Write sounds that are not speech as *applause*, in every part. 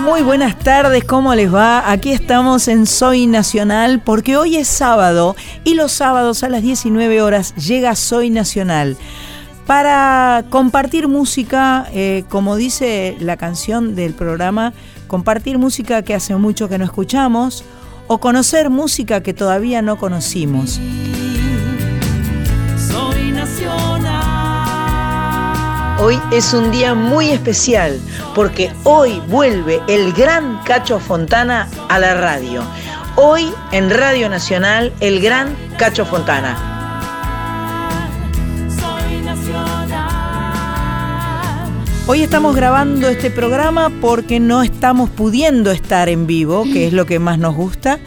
Muy buenas tardes, ¿cómo les va? Aquí estamos en Soy Nacional porque hoy es sábado y los sábados a las 19 horas llega Soy Nacional para compartir música, eh, como dice la canción del programa, compartir música que hace mucho que no escuchamos o conocer música que todavía no conocimos. Soy nacional. Hoy es un día muy especial porque hoy vuelve el gran Cacho Fontana a la radio. Hoy en Radio Nacional, el gran Cacho Fontana. Soy nacional. Hoy estamos grabando este programa porque no estamos pudiendo estar en vivo, que es lo que más nos gusta.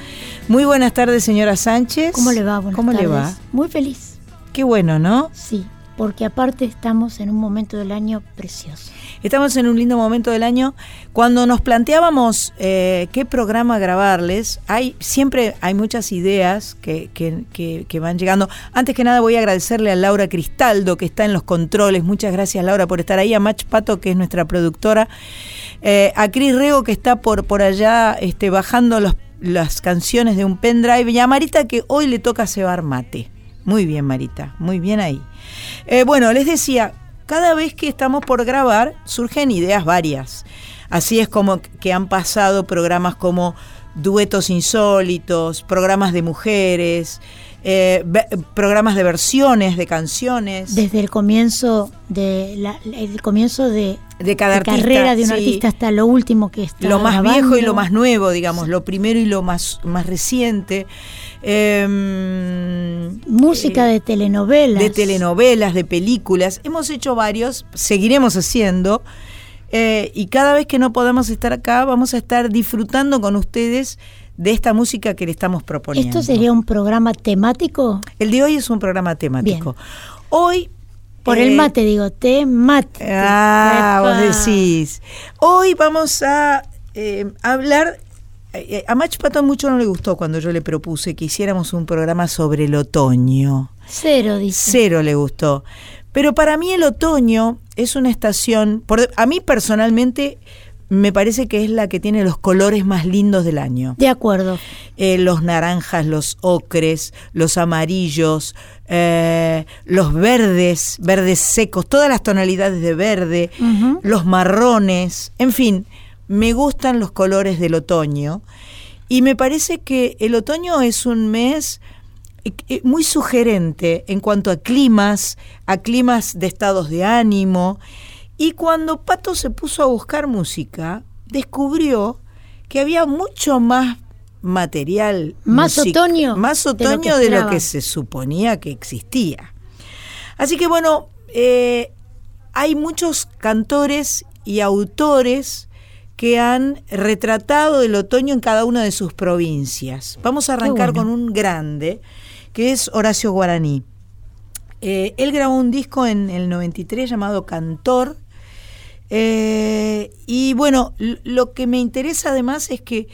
Muy buenas tardes, señora Sánchez. ¿Cómo le va? Buenas ¿Cómo le va? Muy feliz, Qué bueno, ¿no? sí, porque aparte estamos en un momento del año precioso. Estamos en un lindo momento del año. Cuando nos planteábamos eh, qué programa grabarles, hay siempre hay muchas ideas que, que- van llegando. Antes que nada voy a agradecerle a Laura Cristaldo que está en los controles. Muchas gracias Laura por estar ahí. A Mach Pato que es nuestra productora. Eh, a Cris Rego que está por, por allá este, bajando las canciones de un pendrive. Y a Marita que hoy le toca cebar mate. Muy bien Marita, muy bien ahí. Eh, bueno, les decía, cada vez que estamos por grabar surgen ideas varias. Así es como que han pasado programas como Duetos Insólitos, programas de mujeres, eh, programas de versiones de canciones Desde el comienzo de la, el comienzo de, de cada de artista. carrera de un sí. artista hasta lo último que está lo más grabando. viejo y lo más nuevo, digamos, lo primero y lo más, más reciente. Em, música eh, de telenovelas. de telenovelas, de películas. Hemos hecho varios, seguiremos haciendo. eh, y cada vez que no podamos estar acá, vamos a estar disfrutando con ustedes de esta música que le estamos proponiendo. Esto sería un programa temático El de hoy es un programa temático. Hoy. por eh, el mate digo, temático. Ah, Epa. vos decís. Hoy vamos a eh, hablar. eh, A Mach Pato mucho no le gustó cuando yo le propuse que hiciéramos un programa sobre el otoño. Cero dice. Cero le gustó. Pero para mí el otoño es una estación, por, a mí personalmente me parece que es la que tiene los colores más lindos del año. De acuerdo. Eh, los naranjas, los ocres, los amarillos, eh, los verdes, verdes secos, todas las tonalidades de verde, los marrones, en fin, me gustan los colores del otoño y me parece que el otoño es un mes eh, eh, muy sugerente en cuanto a climas, a climas de estados de ánimo. Y cuando Pato se puso a buscar música, descubrió que había mucho más material. Más otoño Más de lo que otoño de lo que se suponía que existía. Así que bueno, eh, hay muchos cantores y autores que han retratado el otoño en cada una de sus provincias. Vamos a arrancar bueno. con un grande, que es Horacio Guaraní. Eh, él grabó un disco en el 93 llamado Cantor. Eh, y bueno, lo que me interesa además es que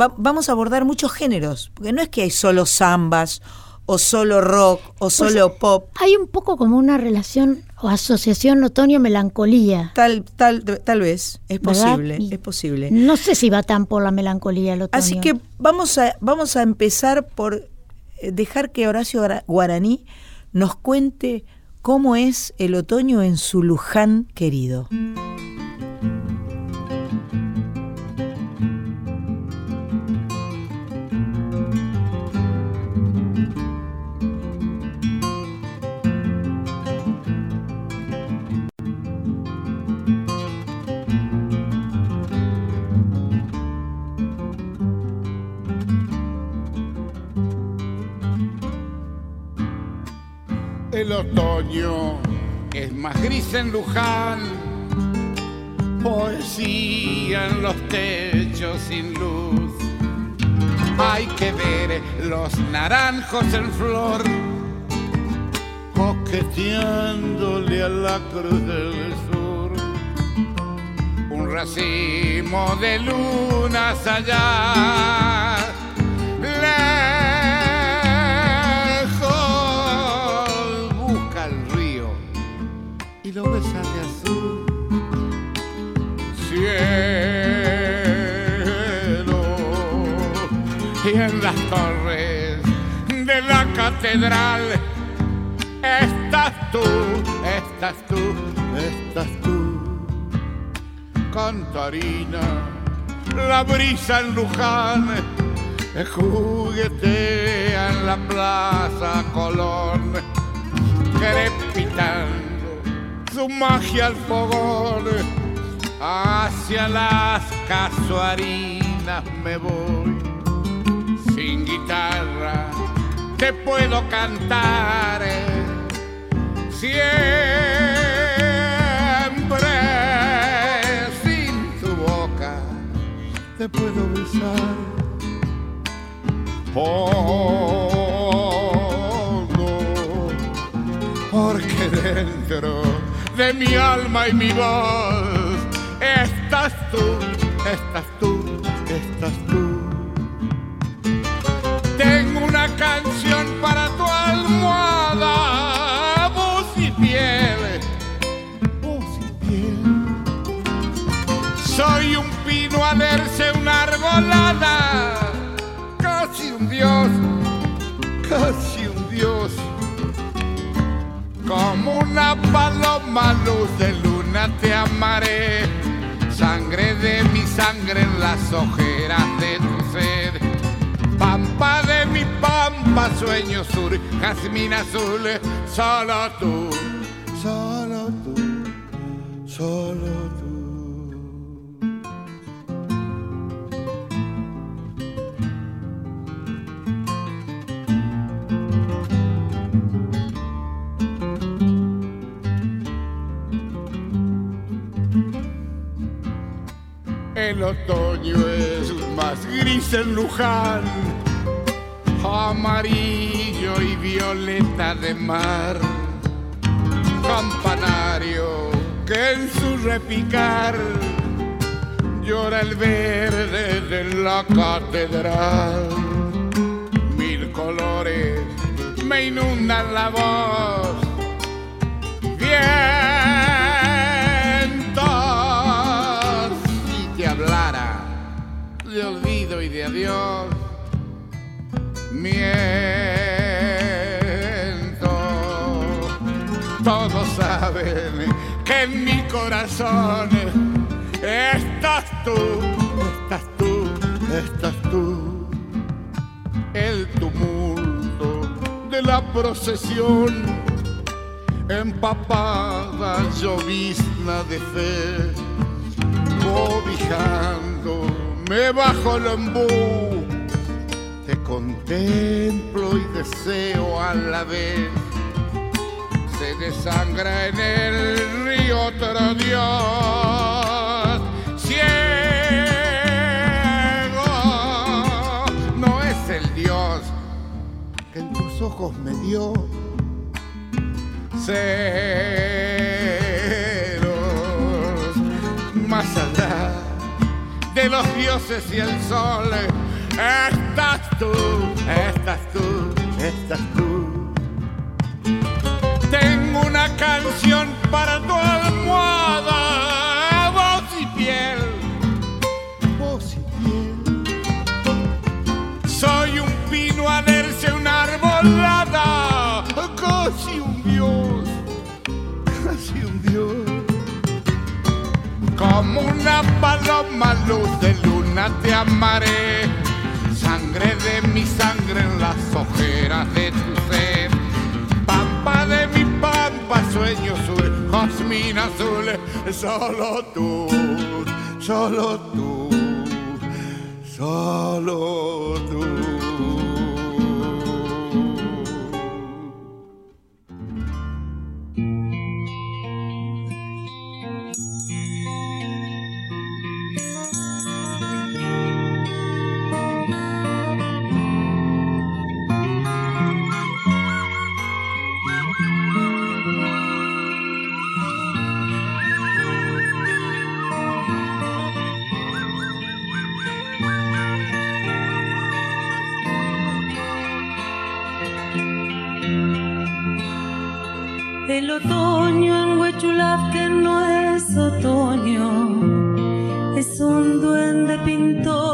va- vamos a abordar muchos géneros, porque no es que hay solo zambas o solo rock o solo pop. Hay un poco como una relación o asociación otoño-melancolía. Tal, tal, tal vez, es ¿verdad? posible, Y es posible. No sé si va tan por la melancolía el otoño. Así que vamos a, vamos a empezar por eh, dejar que Horacio Guara- Guaraní nos cuente cómo es el otoño en su Luján querido. El otoño es más gris en Luján, poesía en los techos sin luz. Hay que ver los naranjos en flor, coqueteándole a la cruz del sur. Un racimo de lunas allá. Lo de. Cielo y en las torres de la catedral estás tú, estás tú, estás tú. Cantarina, la brisa en Luján, juguetea en la plaza Colón, crepitando su magia al fogón, hacia las casuarinas me voy, sin guitarra te puedo cantar, siempre sin tu boca te puedo besar. Oh, no, porque dentro de mi alma y mi voz estás tú, estás tú, estás tú. Tengo una canción para tu almohada, voz y piel, voz y piel. Soy un pino alerce, una arbolada, casi un dios, casi un dios. Como una paloma luz de luna te amaré, sangre de mi sangre en las ojeras de tu sed. Pampa de mi pampa, sueño sur, jazmín azul, solo tú, solo tú, solo tú. El otoño es más gris en Luján, amarillo y violeta de mar, campanario que en su repicar llora el verde de la catedral. Mil colores me inundan la voz. Vientos, y de adiós, miento. Todos saben que en mi corazón estás tú, estás tú, estás tú. El tumulto de la procesión empapada llovizna de fe, cobijando-me bajo el embú, te contemplo y deseo a la vez. Se desangra en el río otro Dios, ciego, no es el Dios que en tus ojos me dio. Celos de los dioses y el sol. Estás tú estás tú estás tú. Tengo una canción para tu almohada voz y piel. Voz y piel. Soy un pino alerce una arbolada como una paloma luz de luna te amaré. Sangre de mi sangre en las ojeras de tu sed pampa de mi pampa sueño sur jazmín azul solo tú solo tú solo tú Que no es otoño, es un duende pintor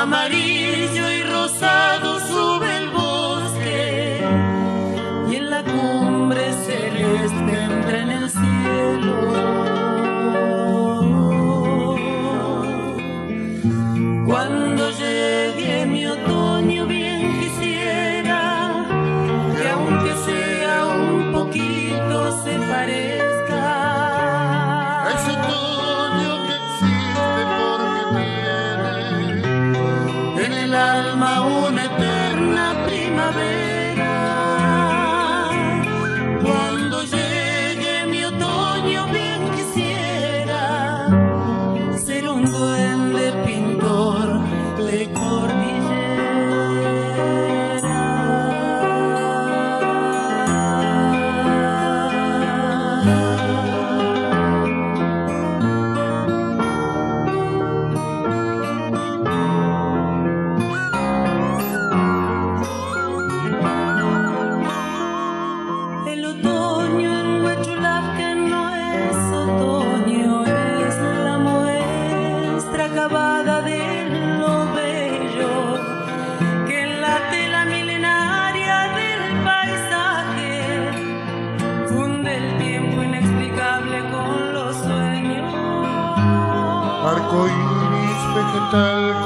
Amarillo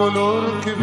color que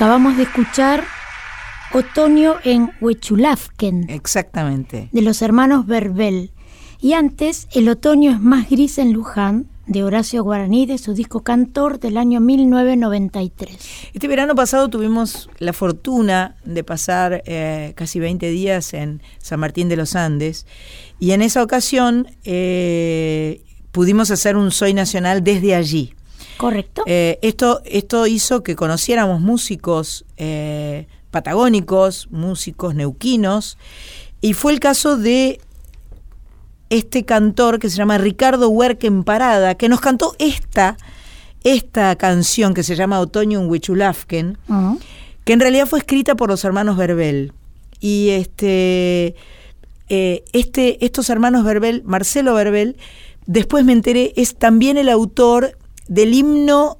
Acabamos de escuchar Otoño en Huechulafken, Exactamente. de los hermanos Verbel. Y antes, El otoño es más gris en Luján, de Horacio Guaraní, de su disco Cantor del año 1993. Este verano pasado tuvimos la fortuna de pasar eh, casi 20 días en San Martín de los Andes y en esa ocasión eh, pudimos hacer un Soy Nacional desde allí. ¿Correcto? Eh, esto, esto hizo que conociéramos músicos eh, patagónicos, músicos neuquinos, y fue el caso de este cantor que se llama Ricardo Huerquen Parada, que nos cantó esta, esta canción que se llama Otoño en Huichulafken, que en realidad fue escrita por los hermanos Verbel. Y este, eh, este, estos hermanos Verbel, Marcelo Verbel, después me enteré, es también el autor del himno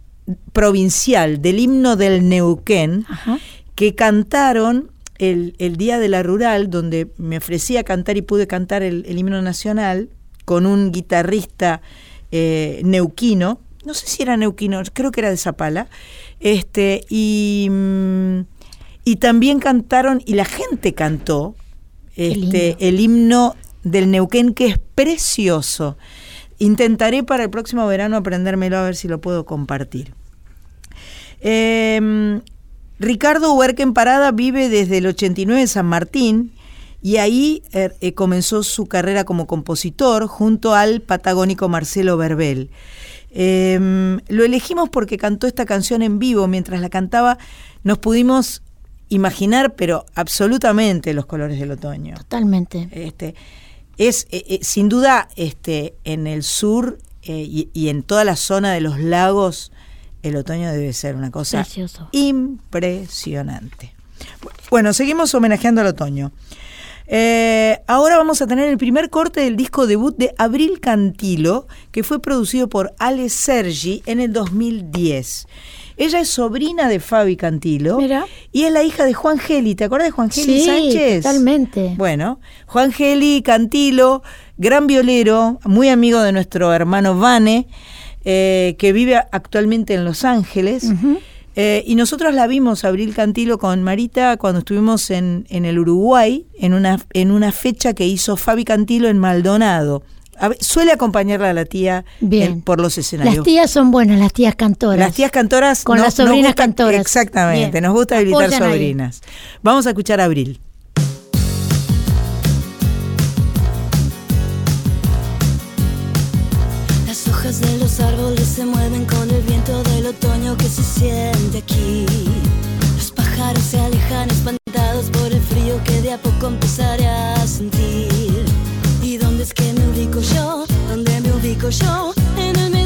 provincial, del himno del Neuquén, Ajá. que cantaron el, el día de la rural, donde me ofrecí a cantar y pude cantar el, el himno nacional con un guitarrista eh, neuquino, no sé si era neuquino, creo que era de Zapala, este, y, mm, y también cantaron, y la gente cantó este, el himno del Neuquén, que es precioso. Intentaré para el próximo verano aprendérmelo a ver si lo puedo compartir. Eh, Ricardo Huerquen Parada vive desde el 89 en San Martín y ahí eh, eh, comenzó su carrera como compositor junto al patagónico Marcelo Verbel. Eh, lo elegimos porque cantó esta canción en vivo. Mientras la cantaba, nos pudimos imaginar, pero absolutamente, los colores del otoño. Totalmente. Este, es eh, eh, sin duda este, en el sur eh, y, y en toda la zona de los lagos, el otoño debe ser una cosa Precioso. impresionante. Bueno, seguimos homenajeando al otoño. Eh, ahora vamos a tener el primer corte del disco debut de Abril Cantilo, que fue producido por Ale Sergi en el 2010. Ella es sobrina de Fabi Cantilo Mira. y es la hija de Juan Geli. ¿Te acuerdas de Juan Geli Sí, Sánchez? totalmente. Bueno, Juan Geli Cantilo, gran violero, muy amigo de nuestro hermano Vane, eh, que vive actualmente en Los Ángeles. Eh, y nosotros la vimos, Abril Cantilo, con Marita cuando estuvimos en, en el Uruguay, en una, en una fecha que hizo Fabi Cantilo en Maldonado. A suele acompañarla a la tía Bien. en- por los escenarios. Las tías son buenas, las tías cantoras. Las tías cantoras. Con no- las sobrinas gusta- cantoras. Exactamente, Bien. nos gusta habilitar Apoyan ahí. sobrinas. Vamos a escuchar a Abril. Las hojas de los árboles se mueven con el viento del otoño que se siente aquí. Los pájaros se alejan espantados por el frío que de a poco empezaré a sentir. ¿Y dónde es que me ubico yo? ¿Dónde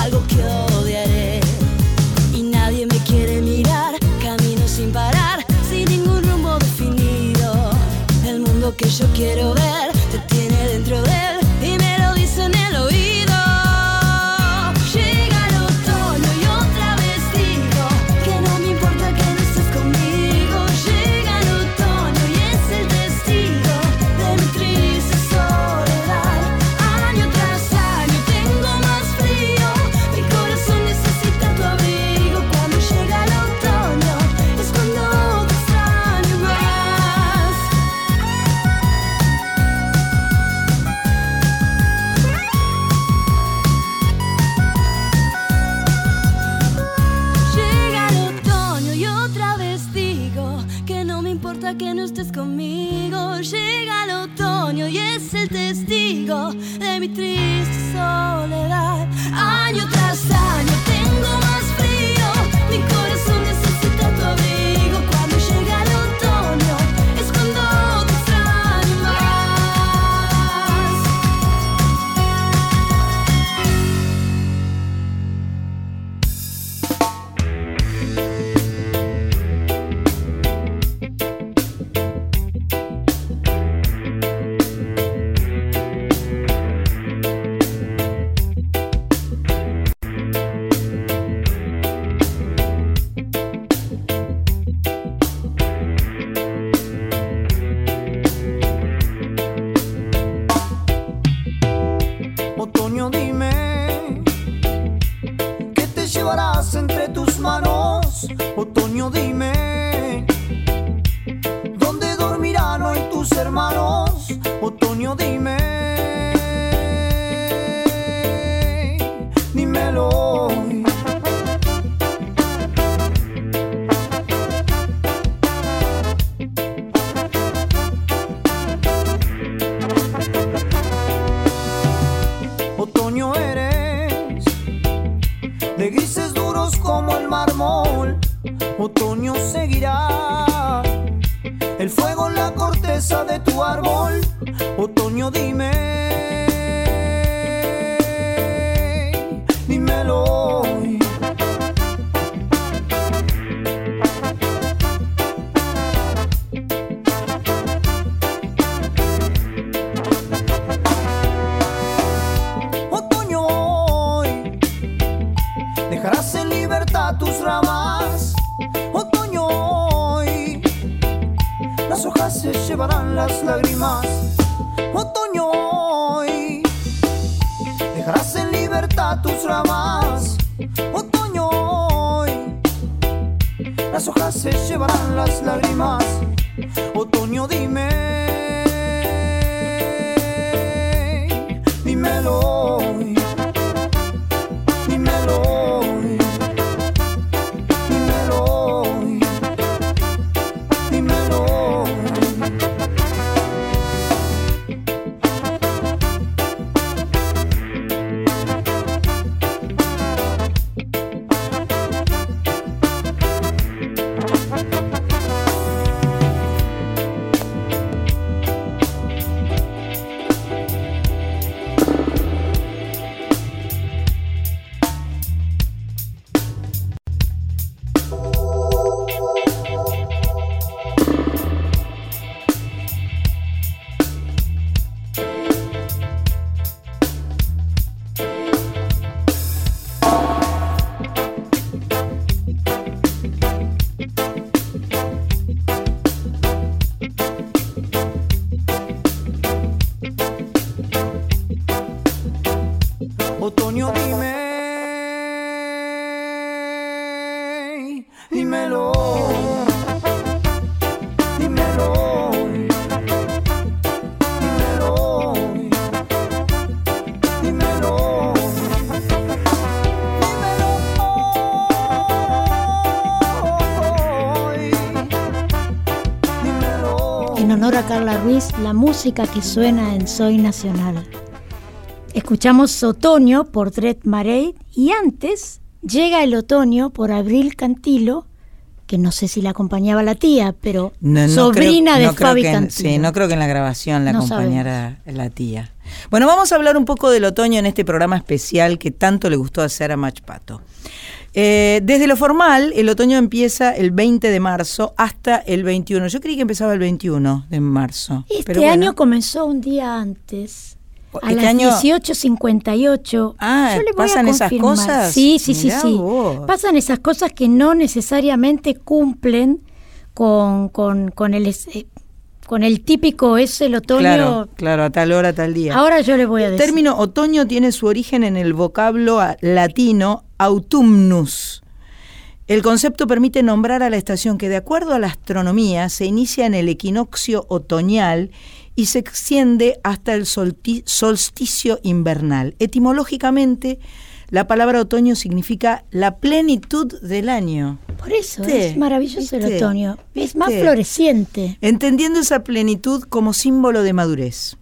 algo que odiaré. Carla Ruiz, la música que suena en Soy Nacional. Escuchamos Otoño por Dred Marey y antes llega el otoño por Abril Cantilo, que no sé si la acompañaba la tía, pero No, no sobrina creo- de no creo Fabi que Cantilo. Sí, no creo que en la grabación la acompañara la tía. Bueno, vamos a hablar un poco del otoño en este programa especial que tanto le gustó hacer a Machpato. Eh, desde lo formal, el otoño empieza el 20 de marzo hasta el 21. Yo creí que empezaba el 21 de marzo. Este pero bueno. año comenzó un día antes. A Este las año- 18.58. Ah, Yo le voy a ¿pasan esas cosas? Sí, sí, sí, Mirá sí. vos. Pasan esas cosas que no necesariamente cumplen con, con, con el, es- eh, con el típico es el otoño. Claro, claro, a tal hora, a tal día. Ahora yo le voy a El decir. término otoño tiene su origen en el vocablo latino autumnus. El concepto permite nombrar a la estación que, de acuerdo a la astronomía, se inicia en el equinoccio otoñal y se extiende hasta el solsticio invernal. Etimológicamente, la palabra otoño significa la plenitud del año. Por eso ¿Viste? es maravilloso el ¿Viste? otoño. Es más floreciente. entendiendo esa plenitud como símbolo de madurez.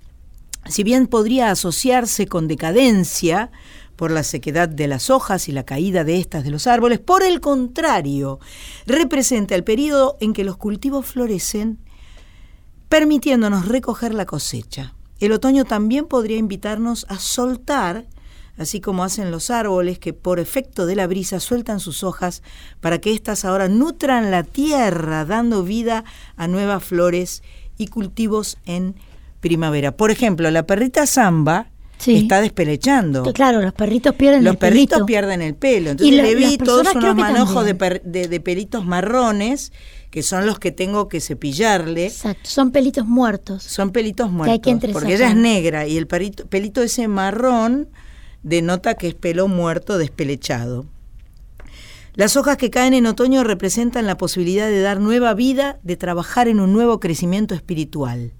Si bien podría asociarse con decadencia por la sequedad de las hojas y la caída de estas de los árboles, por el contrario, representa el periodo en que los cultivos florecen, permitiéndonos recoger la cosecha. El otoño también podría invitarnos a soltar, así como hacen los árboles que por efecto de la brisa sueltan sus hojas para que éstas ahora nutran la tierra, dando vida a nuevas flores y cultivos en primavera. Por ejemplo, la perrita zamba Sí. está despelechando. Que Claro, los perritos pierden Los el perritos pelito. pierden el pelo. Entonces Y la- le vi todos unos manojos de, per- de- de pelitos marrones, que son los que tengo que cepillarle. Exacto, son pelitos muertos. Son pelitos muertos. que porque ella es negra y el perito- pelito ese marrón denota que es pelo muerto despelechado. Las hojas que caen en otoño representan la posibilidad de dar nueva vida, de trabajar en un nuevo crecimiento espiritual.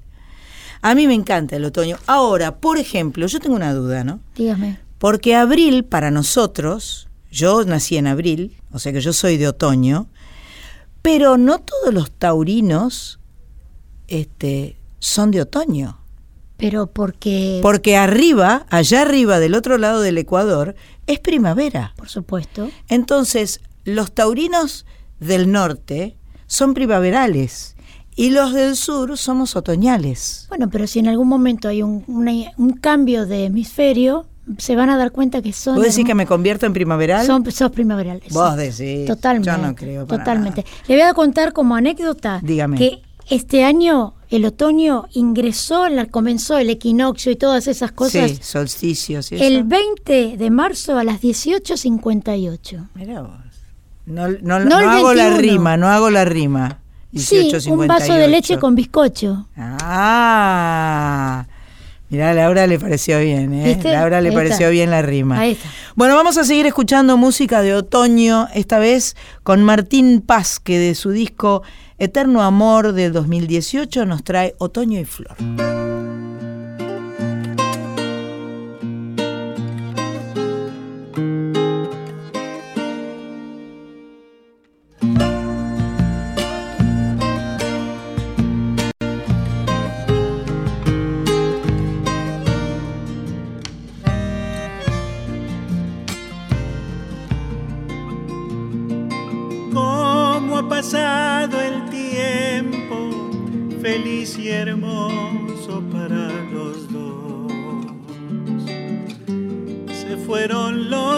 A mí me encanta el otoño. Ahora, por ejemplo, yo tengo una duda, ¿no? Dígame. Porque abril para nosotros, yo nací en abril, o sea que yo soy de otoño, pero no todos los taurinos este, son de otoño. Pero porque, Porque arriba, allá arriba del otro lado del Ecuador, es primavera. por supuesto, Entonces, los taurinos del norte son primaverales Y los del sur somos otoñales. Bueno, pero si en algún momento hay un, una- un cambio de hemisferio, se van a dar cuenta que son. ¿Vos decís que me convierto en primaveral? Son, sos primaverales. Vos decís. Totalmente. Yo no creo para Totalmente. Le voy a contar como anécdota Dígame. que este año el otoño ingresó, la, comenzó el equinoccio y todas esas cosas Sí, solsticios el eso. 20 de marzo a las 18.58. Mirá vos. No, no- No no hago la 21. rima, no hago la rima. Sí, un vaso de 18.58. leche con bizcocho. Ah, mirá, a Laura le pareció bien, ¿eh? ¿Viste? Laura le Ahí pareció está. bien la rima. Ahí está. Bueno, vamos a seguir escuchando música de otoño, esta vez con Martín Paz, que de su disco Eterno Amor del 2018 nos trae Otoño y Flor.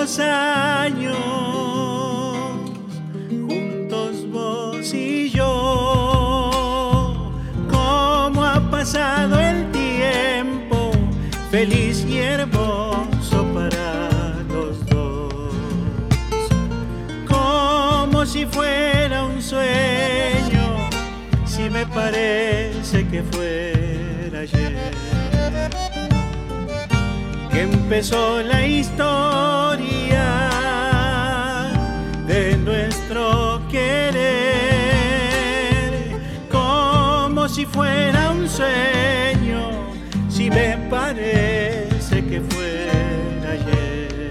Los años, juntos vos y yo. Cómo ha pasado el tiempo, feliz y hermoso para los dos. Como si fuera un sueño, si me parece que fuera ayer, que empezó la historia fuera un sueño, si me parece que fuera ayer.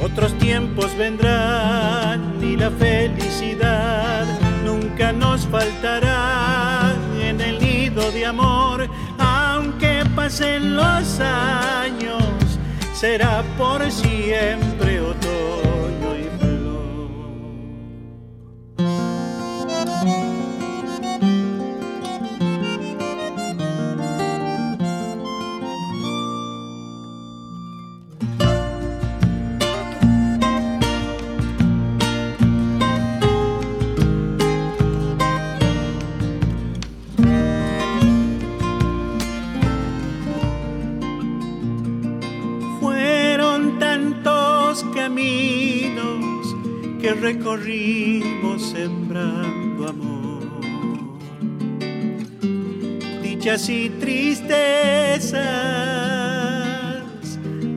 Otros tiempos vendrán y la felicidad nunca nos faltará en el nido de amor. Aunque pasen los años, será por siempre otoño recorrimos sembrando amor. Dichas y tristezas,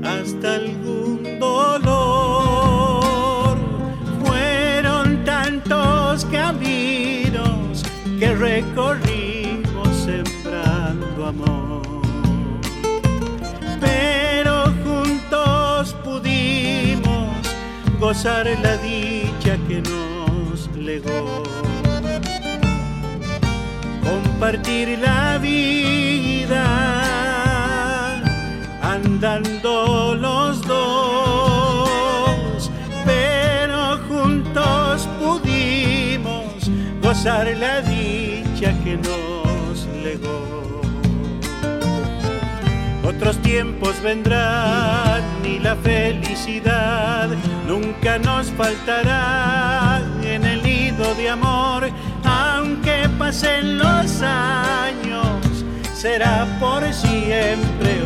hasta algún dolor. Fueron tantos caminos que recorrimos sembrando amor pero juntos pudimos gozar la que nos legó. Compartir la vida andando los dos, pero juntos pudimos gozar la dicha que nos legó. Otros tiempos vendrán la felicidad nunca nos faltará en el nido de amor. Aunque pasen los años, será por siempre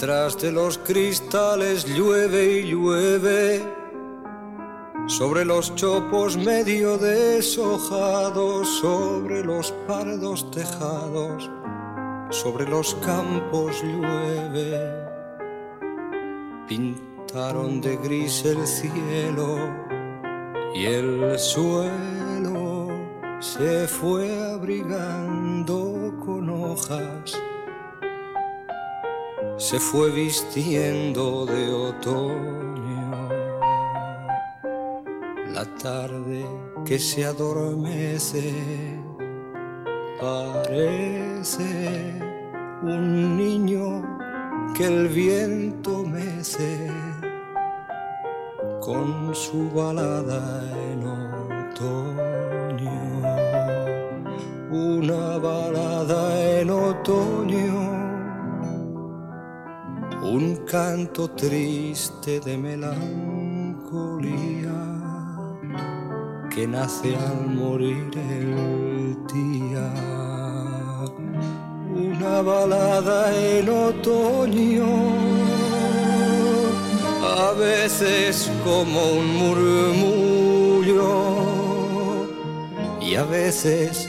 detrás de los cristales llueve y llueve, sobre los chopos medio deshojados, sobre los pardos tejados, sobre los campos llueve. Pintaron de gris el cielo y el suelo se fue abrigando con hojas. Se fue vistiendo de otoño. La tarde que se adormece parece un niño que el viento mece con su balada en otoño. Una balada en otoño un canto triste de melancolía que nace al morir el día. Una balada en otoño, a veces como un murmullo y a veces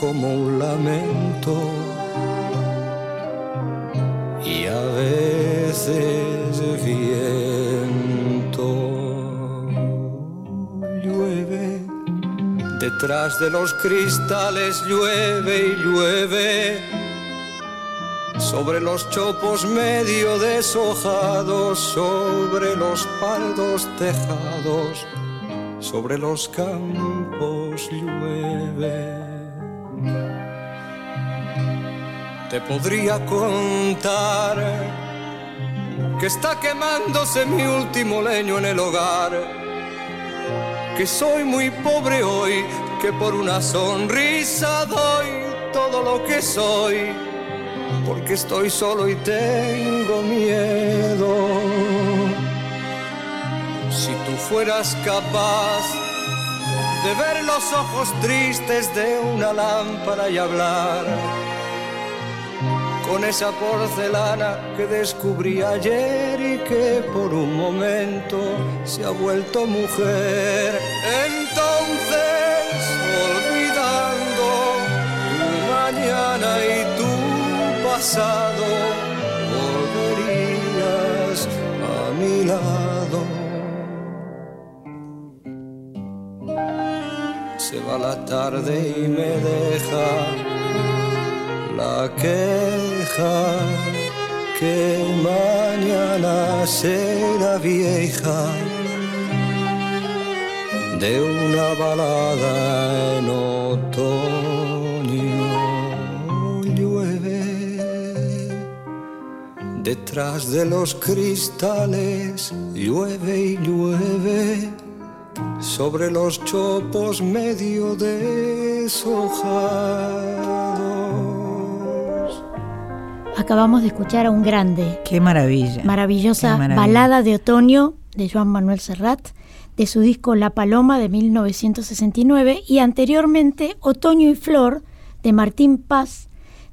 como un lamento detrás de los cristales llueve y llueve. Sobre los chopos medio deshojados, sobre los paldos tejados, sobre los campos llueve. Te podría contar que está quemándose mi último leño en el hogar, que soy muy pobre hoy, que por una sonrisa doy todo lo que soy, porque estoy solo y tengo miedo. Si tú fueras capaz de ver los ojos tristes de una lámpara y hablar, con esa porcelana que descubrí ayer y que por un momento se ha vuelto mujer. Entonces, pasado, volverías a mi lado. Se va la tarde y me deja la queja que mañana será vieja de una balada en otoño detrás de los cristales llueve y llueve sobre los chopos medio deshojados. Acabamos de escuchar a un grande, Qué maravilla. maravillosa Qué maravilla. balada de otoño de Joan Manuel Serrat, de su disco La Paloma de 1969 y anteriormente Otoño y Flor de Martín Paz,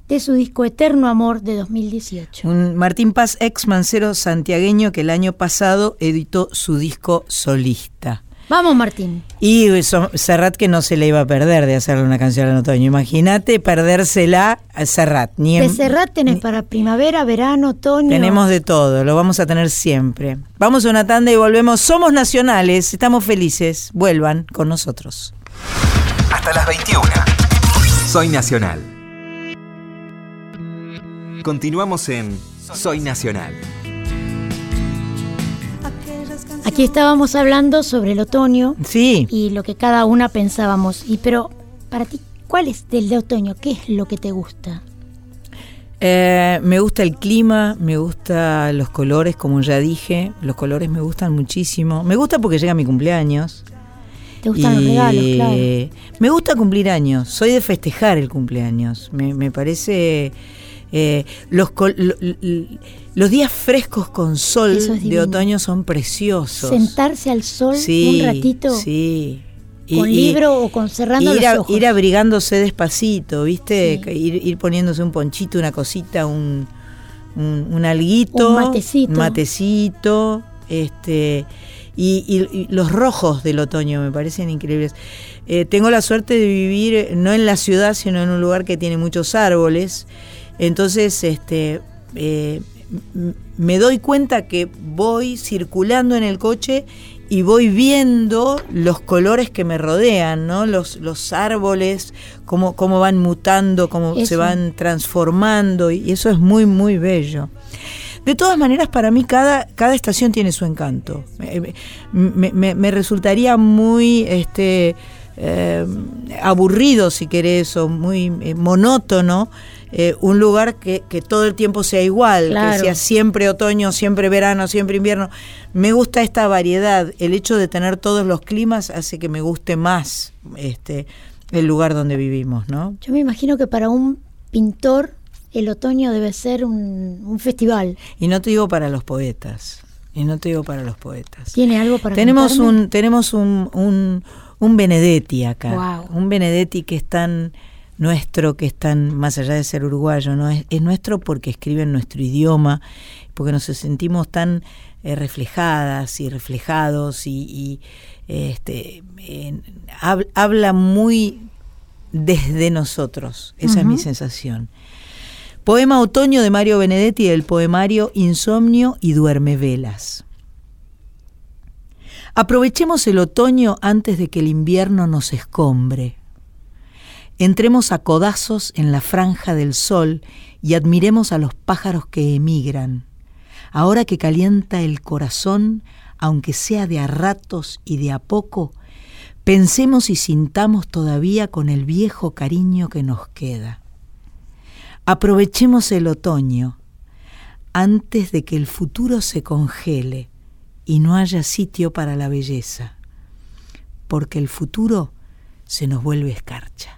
de su disco Eterno Amor de 2018. Un Martín Paz, ex mancero santiagueño que el año pasado editó su disco solista. Vamos Martín. Y eso- Serrat que no se le iba a perder de hacerle una canción en otoño. Imagínate perdérsela a Serrat. Ni De en- Serrat tenés ni- para primavera, verano, otoño. Tenemos de todo, lo vamos a tener siempre. Vamos a una tanda y volvemos. Somos nacionales, estamos felices. Vuelvan con nosotros. Hasta las 21. Soy Nacional. Continuamos en Soy Nacional. Aquí estábamos hablando sobre el otoño Sí, y lo que cada una pensábamos. Y pero para ti, ¿cuál es del de otoño? ¿Qué es lo que te gusta? eh, me gusta el clima, me gusta los colores, como ya dije. Los colores me gustan muchísimo. Me gusta porque llega mi cumpleaños. ¿Te gustan los regalos? Claro. Me gusta cumplir años, soy de festejar el cumpleaños. Me, me parece. Eh, los, los días frescos con sol es de otoño son preciosos. Sentarse al sol Sí, un ratito Sí. con libro o con cerrando ir, los ojos. ir abrigándose despacito, ¿viste? Sí. Ir, ir poniéndose un ponchito, una cosita, un, un, un alguito. Un matecito. matecito, este. Y, y- los rojos del otoño me parecen increíbles. Eh, tengo la suerte de vivir no en la ciudad, sino en un lugar que tiene muchos árboles. Entonces, este, eh, me doy cuenta que voy circulando en el coche y voy viendo los colores que me rodean, ¿no? Los, los árboles, cómo, cómo van mutando, cómo se van transformando, y eso es muy, muy bello. De todas maneras, para mí cada, cada estación tiene su encanto. Me, me- me- me resultaría muy este, eh, aburrido, si querés, o muy eh, monótono. Eh, un lugar que, que todo el tiempo sea igual, Claro. que sea siempre otoño, siempre verano, siempre invierno. Me gusta esta variedad. El hecho de tener todos los climas hace que me guste más este, el lugar donde vivimos, ¿no? Yo me imagino que para un pintor el otoño debe ser un, un festival. Y no te digo para los poetas. Y no te digo para los poetas. ¿Tiene algo para tenemos contarme? un tenemos un, un, un Benedetti acá. Un Benedetti que es tan nuestro, que es tan, más allá de ser uruguayo, ¿no? Es, es nuestro porque escribe en nuestro idioma, porque nos sentimos tan eh, reflejadas y reflejados y, y, este, hab- habla muy desde nosotros. Esa es mi sensación. Poema Otoño de Mario Benedetti del poemario Insomnio y Duerme Velas. Aprovechemos el otoño antes de que el invierno nos escombre. Entremos a codazos en la franja del sol y admiremos a los pájaros que emigran. Ahora que calienta el corazón, aunque sea de a ratos y de a poco, pensemos y sintamos todavía con el viejo cariño que nos queda. Aprovechemos el otoño antes de que el futuro se congele y no haya sitio para la belleza, porque el futuro se nos vuelve escarcha.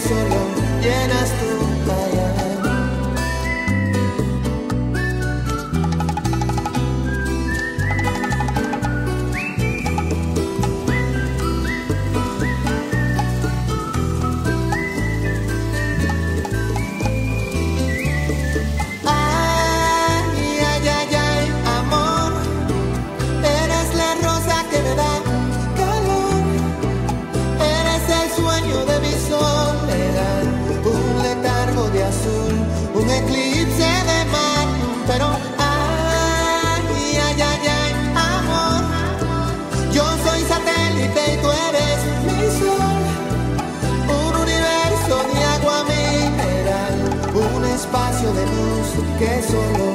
Solo llenas tú. Solo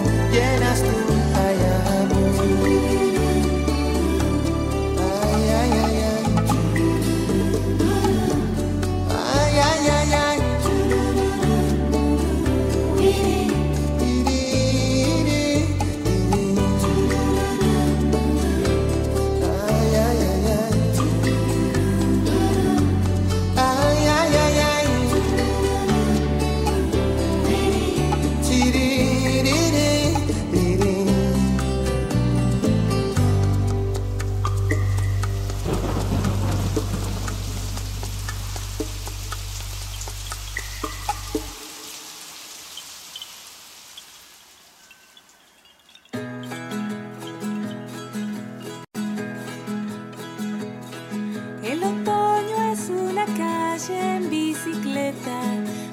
calle en bicicleta,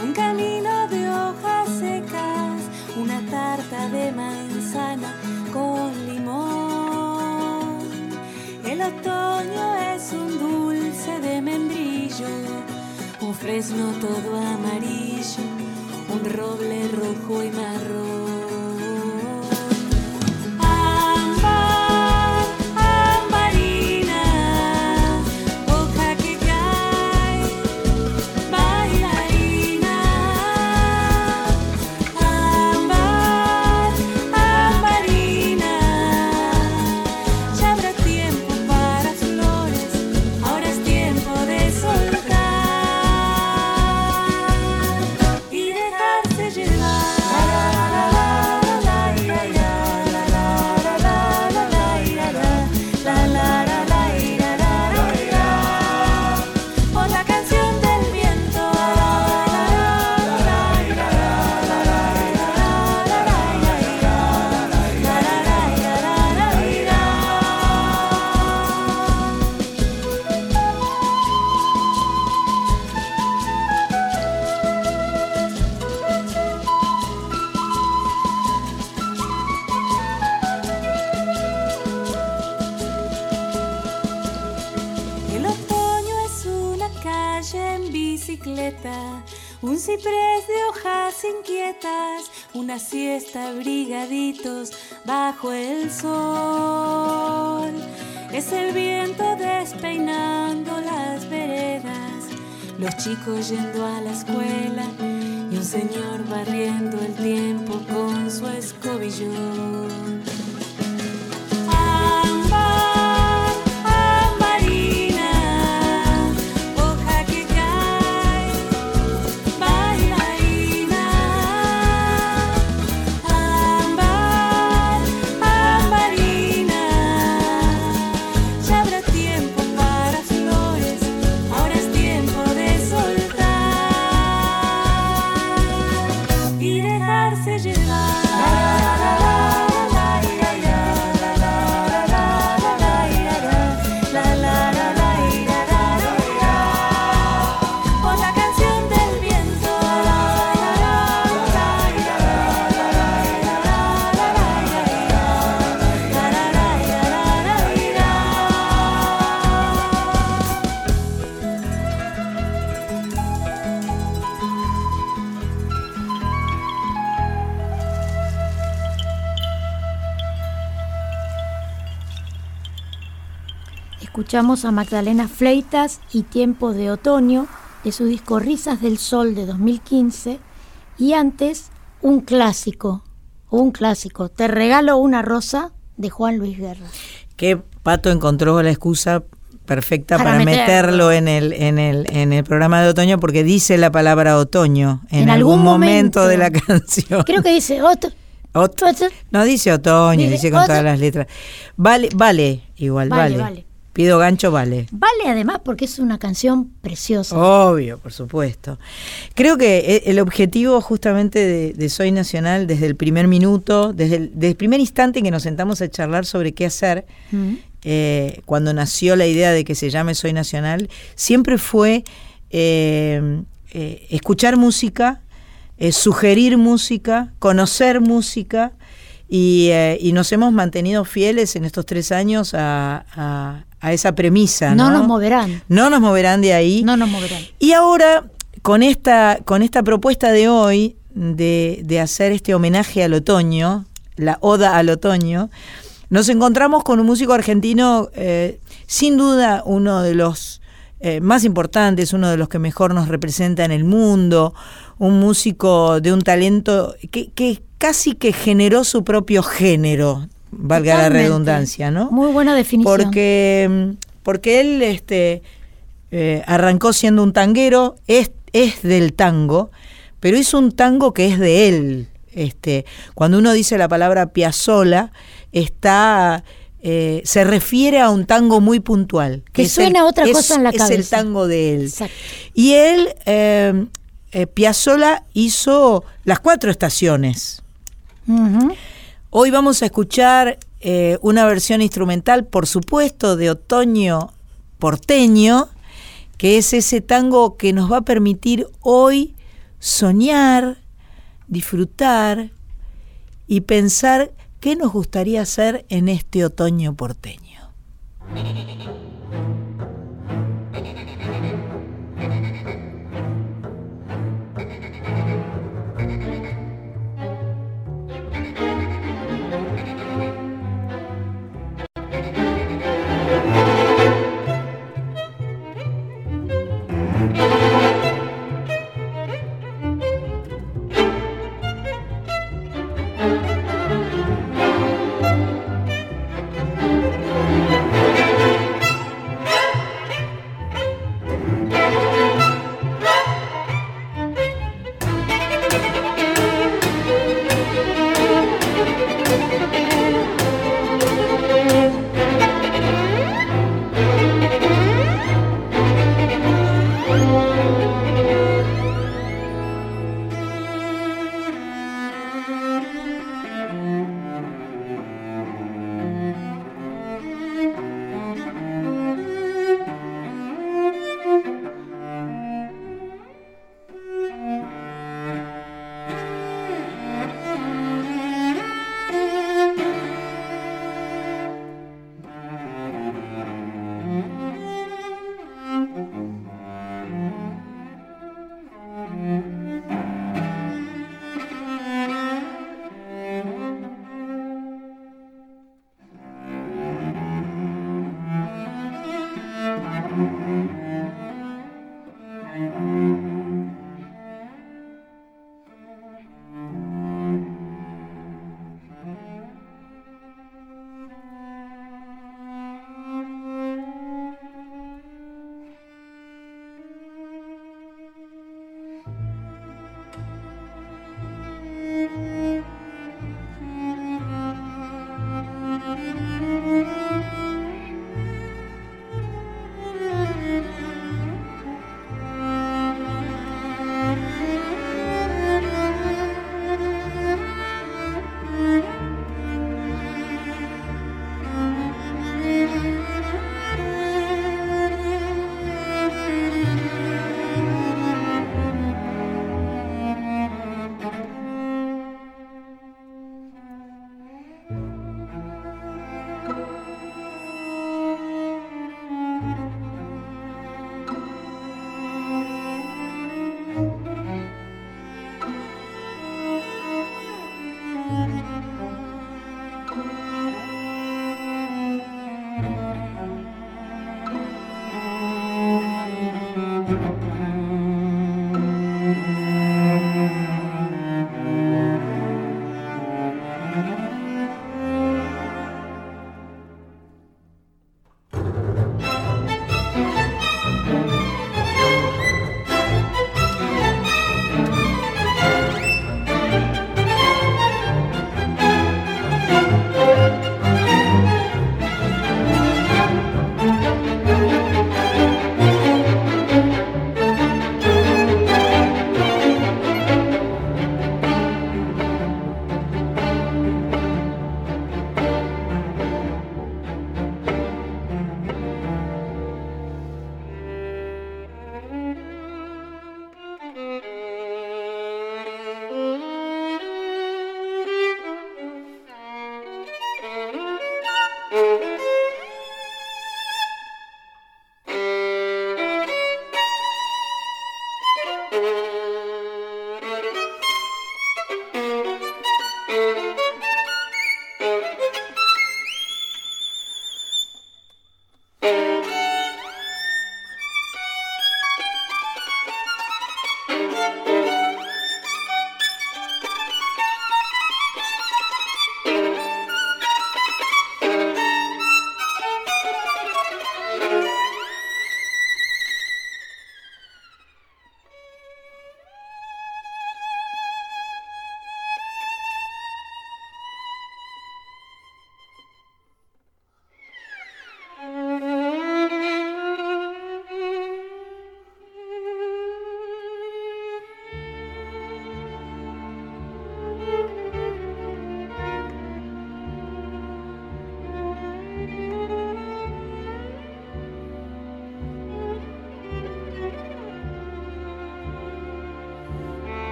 un camino de hojas secas, una tarta de manzana con limón. El otoño es un dulce de membrillo, un fresno todo amarillo, un roble rojo y marrón. Siesta abrigaditos bajo el sol. Es el viento despeinando las veredas, los chicos yendo a la escuela y un señor barriendo el tiempo con su escobillón. Escuchamos a Magdalena Fleitas y Tiempo de Otoño de su disco Risas del Sol de 2015 y antes un clásico, un clásico, Te regalo una rosa de Juan Luis Guerra. Que Pato encontró la excusa perfecta Para para, meterlo. meterlo en el, en, el, en el programa de otoño porque dice la palabra otoño en, En algún, algún momento, momento. de la canción. Creo que dice otro. Ot- no dice otoño, Dice dice, con todas las letras. Vale, vale, igual, Vale, vale. vale. Pido gancho, vale. Vale además porque es una canción preciosa. Obvio, por supuesto. Creo que e- el objetivo justamente de, de Soy Nacional desde el primer minuto, desde el, desde el primer instante en que nos sentamos a charlar sobre qué hacer, Mm. eh, cuando nació la idea de que se llame Soy Nacional, siempre fue eh, eh, escuchar música, eh, sugerir música, conocer música. Y, eh, y nos hemos mantenido fieles en estos tres años a, a- a esa premisa. No No, nos moverán. No nos moverán de ahí. No nos moverán. Y ahora, con esta, con esta propuesta de hoy, de, de hacer este homenaje al otoño, la oda al otoño, nos encontramos con un músico argentino, eh, sin duda uno de los eh, más importantes, uno de los que mejor nos representa en el mundo, un músico de un talento que, que casi que generó su propio género, valga la redundancia, ¿no? Muy buena definición. Porque, mm, porque él este, eh, arrancó siendo un tanguero, es, es del tango, pero hizo un tango que es de él. Este, cuando uno dice la palabra Piazzola, está, eh, se refiere a un tango muy puntual. Que es suena el- otra es- cosa en la es cabeza. el tango de él. Exacto. Y él, eh, eh, Piazzolla hizo las cuatro estaciones. Hoy vamos a escuchar eh, una versión instrumental, por supuesto, de Otoño Porteño, que es ese tango que nos va a permitir hoy soñar, disfrutar y pensar qué nos gustaría hacer en este otoño porteño.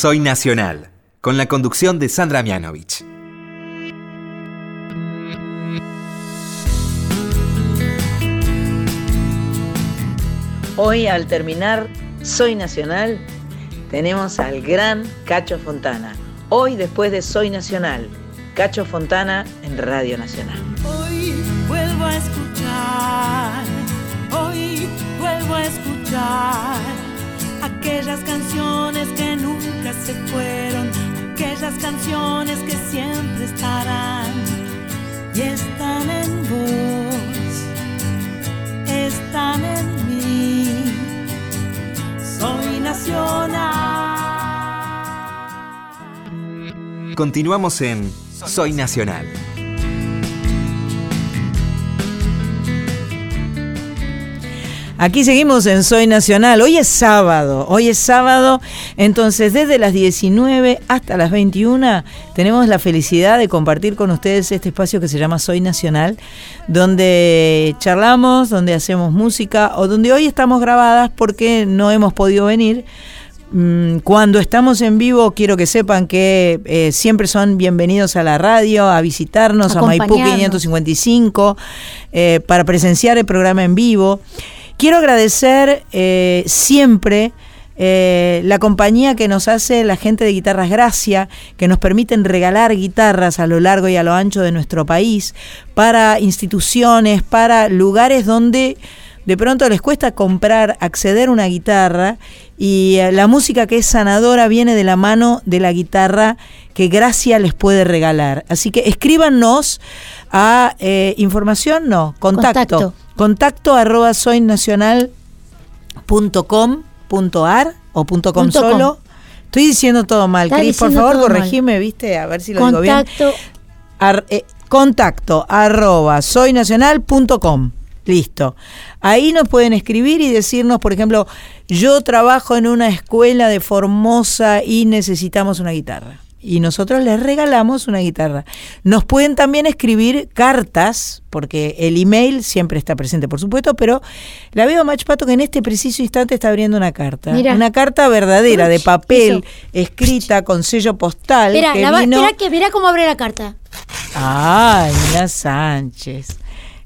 Soy Nacional, con la conducción de Sandra Mianovich. Hoy al terminar Soy Nacional tenemos al gran Cacho Fontana. Hoy después de Soy Nacional, Cacho Fontana en Radio Nacional. Hoy vuelvo a escuchar, hoy vuelvo a escuchar aquellas canciones se fueron, aquellas canciones que siempre estarán y están en vos, están en mí. Soy nacional. Continuamos en Soy Nacional. Aquí seguimos en Soy Nacional. Hoy es sábado, hoy es sábado, entonces desde las 19 hasta las 21 tenemos la felicidad de compartir con ustedes este espacio que se llama Soy Nacional, donde charlamos, donde hacemos música o donde hoy estamos grabadas porque no hemos podido venir. Mm, Cuando estamos en vivo, quiero que sepan que eh, siempre son bienvenidos a la radio, a visitarnos a Maipú Acompañarnos. 555, eh, para presenciar el programa en vivo. Quiero agradecer eh, siempre eh, la compañía que nos hace la gente de Guitarras Gracia, que nos permiten regalar guitarras a lo largo y a lo ancho de nuestro país, para instituciones, para lugares donde de pronto les cuesta comprar, acceder a una guitarra y eh, la música que es sanadora viene de la mano de la guitarra que Gracia les puede regalar. Así que escríbanos a eh, información, no, contacto. Contacto. Contacto arroba soynacional.com.ar o punto com Punto com. solo. Estoy diciendo todo mal, Cris, por favor, mal. corregime, viste, a ver si lo digo bien. Contacto. Ar- eh, contacto arroba soynacional.com. Listo. Ahí nos pueden escribir y decirnos, por ejemplo, yo trabajo en una escuela de Formosa y necesitamos una guitarra. Y nosotros les regalamos una guitarra. Nos pueden también escribir cartas, porque el email siempre está presente, por supuesto, pero la veo a Mach Pato que en este preciso instante está abriendo una carta. Mira. Una carta verdadera, de papel, eso. escrita con sello postal. Espera, que la va- vino- espera que mira cómo abre la carta. Ay, mira Sánchez.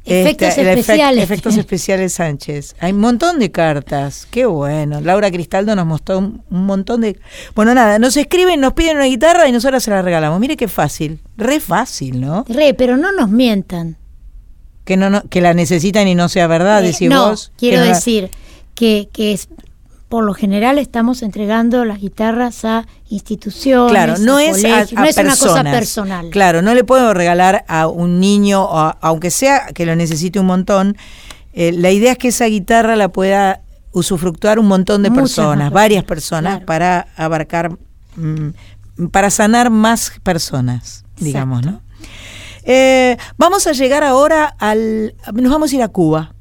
Efectos Este, el efec- especiales. efectos especiales Sánchez. Hay un montón de cartas. Qué bueno. Laura Cristaldo nos mostró un, un montón de... Bueno, nada, nos escriben, nos piden una guitarra y nosotros se la regalamos. Mire qué fácil. Re fácil, ¿no? Re, pero no nos mientan. Que, no, no- que la necesitan y no sea verdad, Eh, decís no, vos. quiero que no la- decir que, que es, por lo general estamos entregando las guitarras a instituciones, Claro, no a es, a, colegios, a no es una cosa personal. Claro, no le puedo regalar a un niño, aunque sea que lo necesite un montón. eh, la idea es que esa guitarra la pueda usufructuar un montón de Muchas personas, varias personas, personas, para abarcar, mm, para sanar más personas, digamos, ¿no? Eh, vamos a llegar ahora al. Nos vamos a ir a Cuba,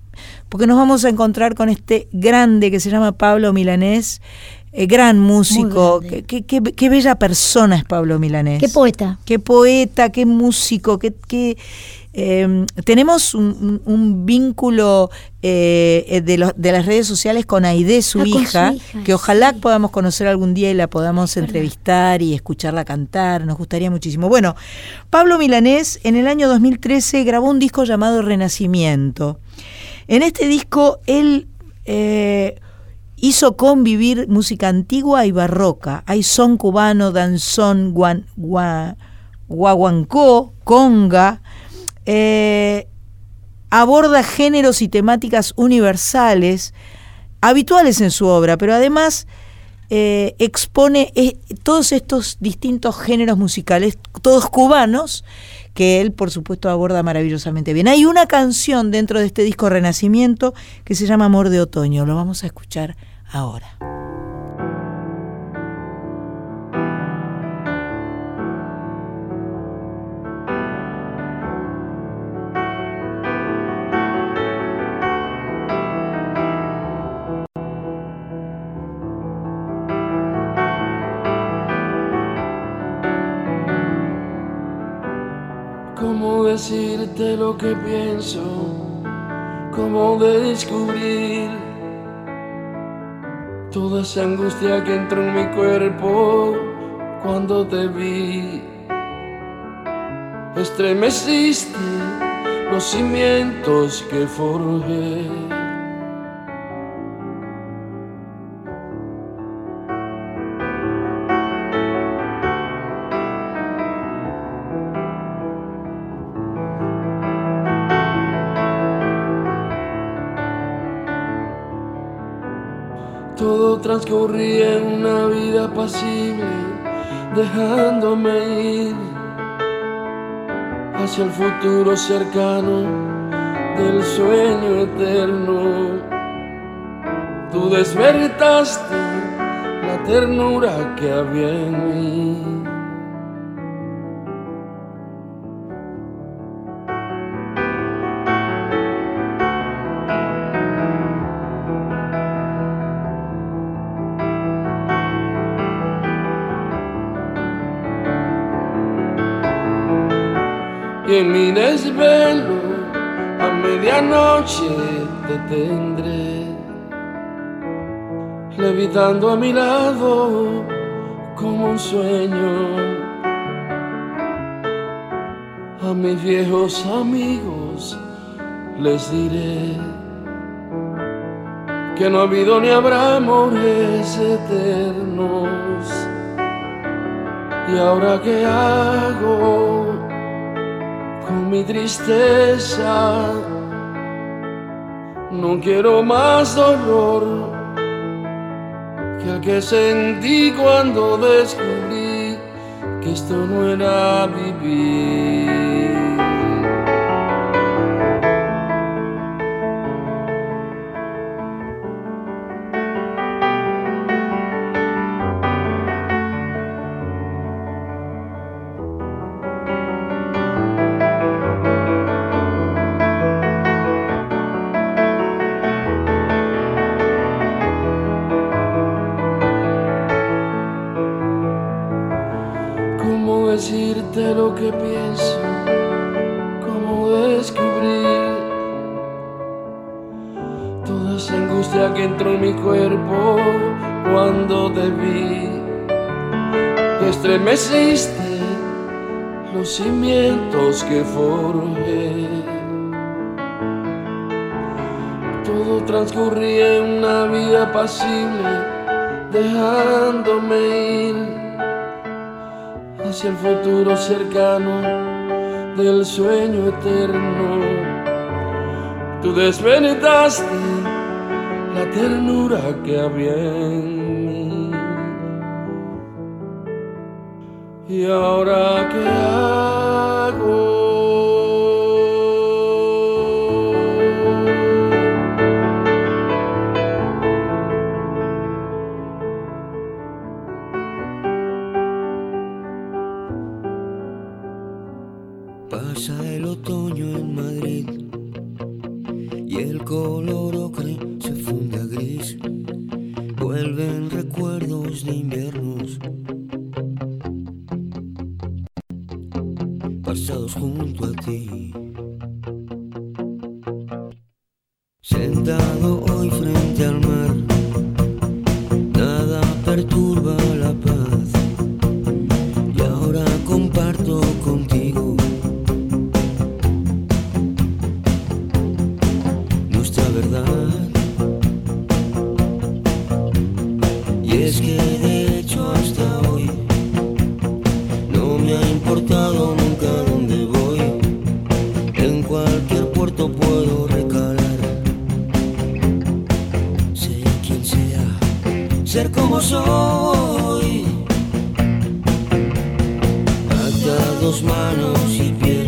porque nos vamos a encontrar con este grande que se llama Pablo Milanés, eh, gran músico. Qué, qué- qué bella persona es Pablo Milanés. Qué poeta. Qué poeta, qué músico, qué. eh, tenemos un, vínculo eh, de, las redes sociales con Aide, su, Ah, con su hija, que ojalá sí. podamos conocer algún día y la podamos entrevistar y escucharla cantar, nos gustaría muchísimo. Bueno, Pablo Milanés en el año 2013 grabó un disco llamado Renacimiento. En este disco él eh, hizo convivir música antigua y barroca. Hay son cubano, danzón, guan, gua- guaguancó, conga. eh, aborda géneros y temáticas universales habituales en su obra, pero además eh, expone todos estos distintos géneros musicales, todos cubanos, que él por supuesto aborda maravillosamente bien. Hay una canción dentro de este disco Renacimiento que se llama Amor de Otoño, lo vamos a escuchar ahora. Decirte lo que pienso? ¿Cómo descubrir Toda esa angustia que entró en mi cuerpo cuando te vi. Estremeciste los cimientos que forjé. Todo transcurría en una vida apacible, dejándome ir hacia el futuro cercano del sueño eterno. Tú despertaste la ternura que había en mí. Y en mi desvelo a medianoche te tendré, levitando a mi lado como un sueño. A mis viejos amigos les diré que no ha habido ni habrá amores eternos. ¿Y ahora qué hago? Con mi tristeza. No quiero más dolor que el que sentí cuando descubrí que esto no era vivir. Sueño eterno. Tú desventaste la ternura que había en mí. ¿Y ahora qué hago? Nuestra verdad. Y es que de hecho hasta hoy no me ha importado nunca dónde voy. En cualquier puerto puedo recalar. Sé quien sea, ser como soy. Atados manos y pies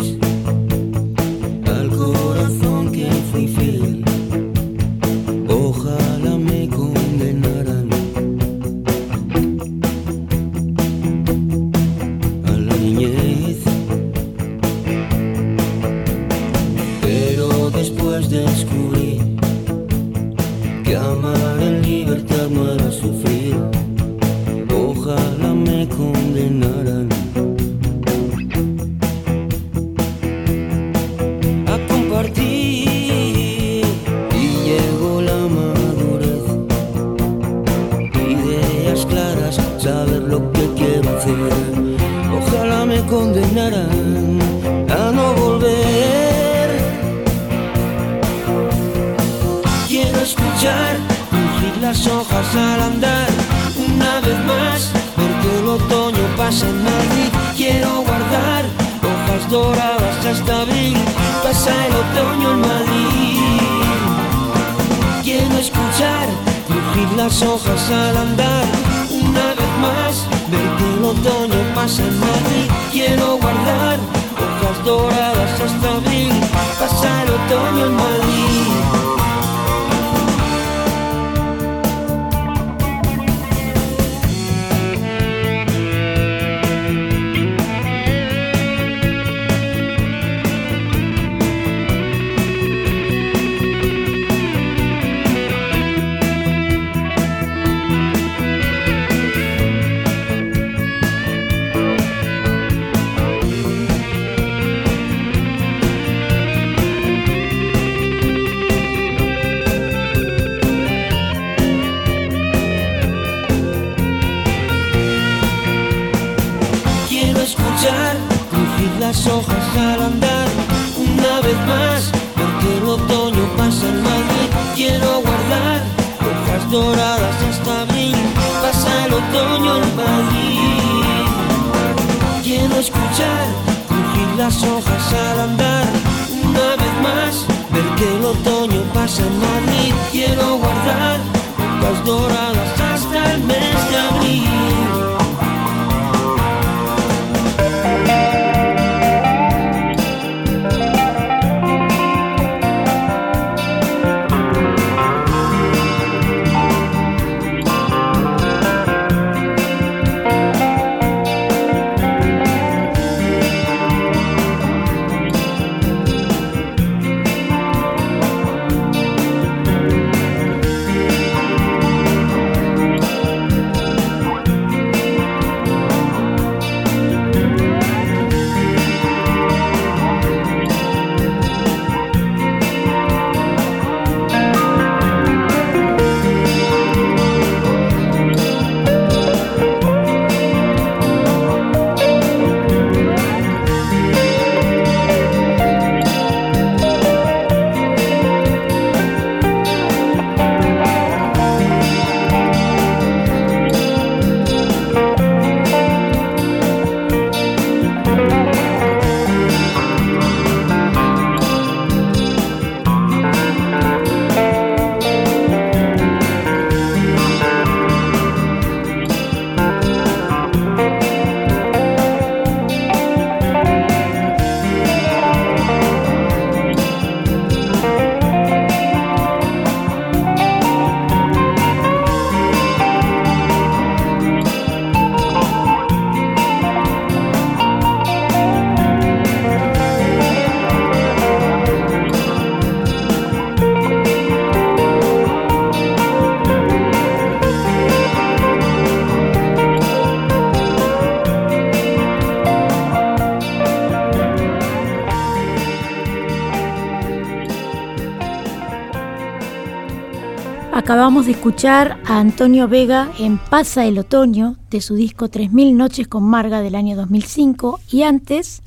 Acabamos de escuchar a Antonio Vega en Pasa el Otoño de su disco 3000 Noches con Marga del año 2005 y antes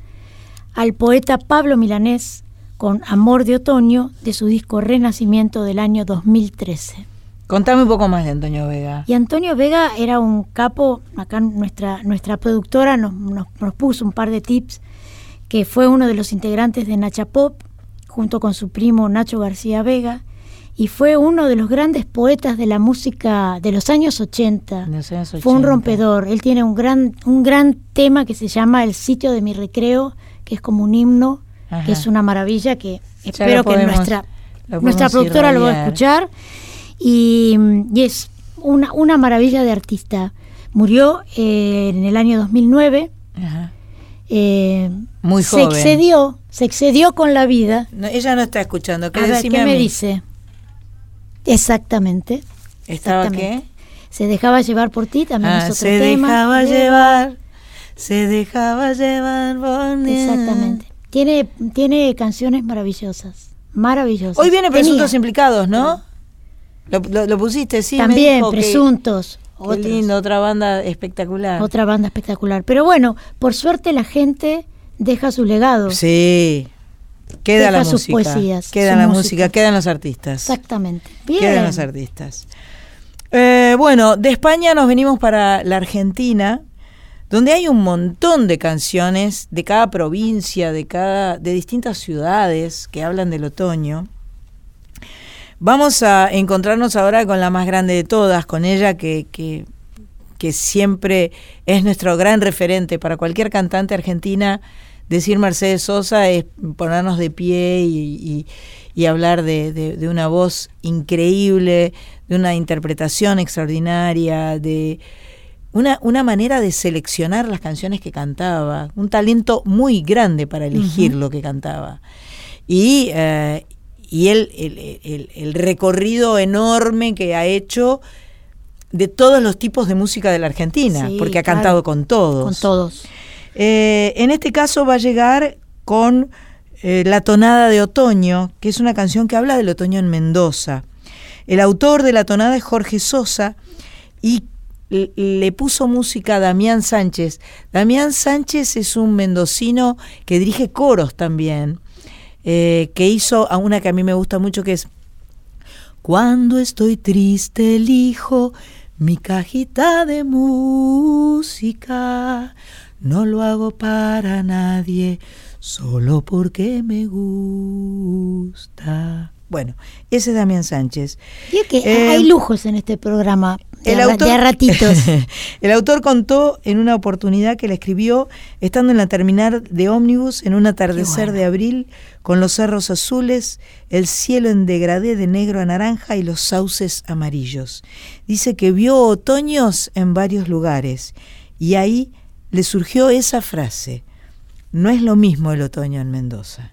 al poeta Pablo Milanés con Amor de Otoño de su disco Renacimiento del año 2013. Contame un poco más de Antonio Vega. Y Antonio Vega era un capo, acá nuestra, nuestra productora nos, nos, nos puso un par de tips, que fue uno de los integrantes de Nacha Pop, junto con su primo Nacho García Vega, y fue uno de los grandes poetas de la música de los años 80. De los años Fue un 80. rompedor. Él tiene un gran, un gran tema que se llama El sitio de mi recreo, que es como un himno, Ajá. que es una maravilla que Ya espero que nuestra, nuestra productora lo va a escuchar. Y, y es una, una maravilla de artista. Murió eh, en el año 2009. Ajá. eh, Muy se joven. excedió, se excedió con la vida. No, ella no está escuchando. ¿Qué A ver, ¿qué a me dice? Exactamente. ¿Estaba exactamente. Se dejaba llevar por ti, también Ah, es otro se tema. dejaba llevar, se dejaba llevar. por- Exactamente. Tiene, tiene canciones maravillosas. Maravillosas. Hoy viene Tenía. Presuntos Implicados, ¿no? Lo, lo- lo pusiste, sí. me También, que- Presuntos. Qué lindo, otra banda espectacular. Otra banda espectacular. Pero bueno, por suerte la gente deja su legado. Sí. Queda Deja la sus música. poesías, Queda su la música. música, quedan los artistas. Exactamente. Bien. Quedan los artistas. Eh, bueno, de España nos venimos para la Argentina, donde hay un montón de canciones de cada provincia, de cada, de distintas ciudades que hablan del otoño. Vamos a encontrarnos ahora con la más grande de todas, con ella que, que, que siempre es nuestro gran referente para cualquier cantante argentina. Decir Mercedes Sosa es ponernos de pie y, y, y hablar de, de, de una voz increíble, de una interpretación extraordinaria, de una, una, manera de seleccionar las canciones que cantaba, un talento muy grande para elegir uh -huh. lo que cantaba. Y, eh, y el, el, el, el, recorrido enorme que ha hecho de todos los tipos de música de la Argentina, sí, porque ha claro. cantado con todos. Con todos. Eh, en este caso va a llegar con eh, La tonada de otoño, que es una canción que habla del otoño en Mendoza. El autor de la tonada es Jorge Sosa y le puso música a Damián Sánchez. Damián Sánchez es un mendocino que dirige coros también, eh, que hizo a una que a mí me gusta mucho que es Cuando estoy triste elijo mi cajita de música, no lo hago para nadie, solo porque me gusta. Bueno, ese es Damián Sánchez. Y es que eh, hay lujos en este programa. De, el autor, de ratitos. *laughs* el autor contó en una oportunidad que le escribió estando en la terminal de ómnibus en un atardecer bueno. de abril con los cerros azules, el cielo en degradé de negro a naranja y los sauces amarillos. Dice que vio otoños en varios lugares y ahí le surgió esa frase. No es lo mismo el otoño en Mendoza.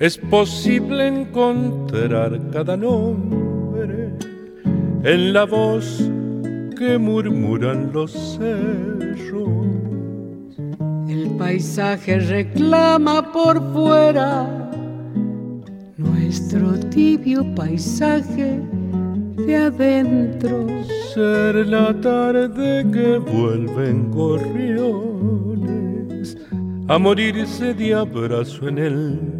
Es posible encontrar cada nombre en la voz que murmuran los cerros. El paisaje reclama por fuera nuestro tibio paisaje de adentro. Ser la tarde que vuelven gorriones a morirse de abrazo en el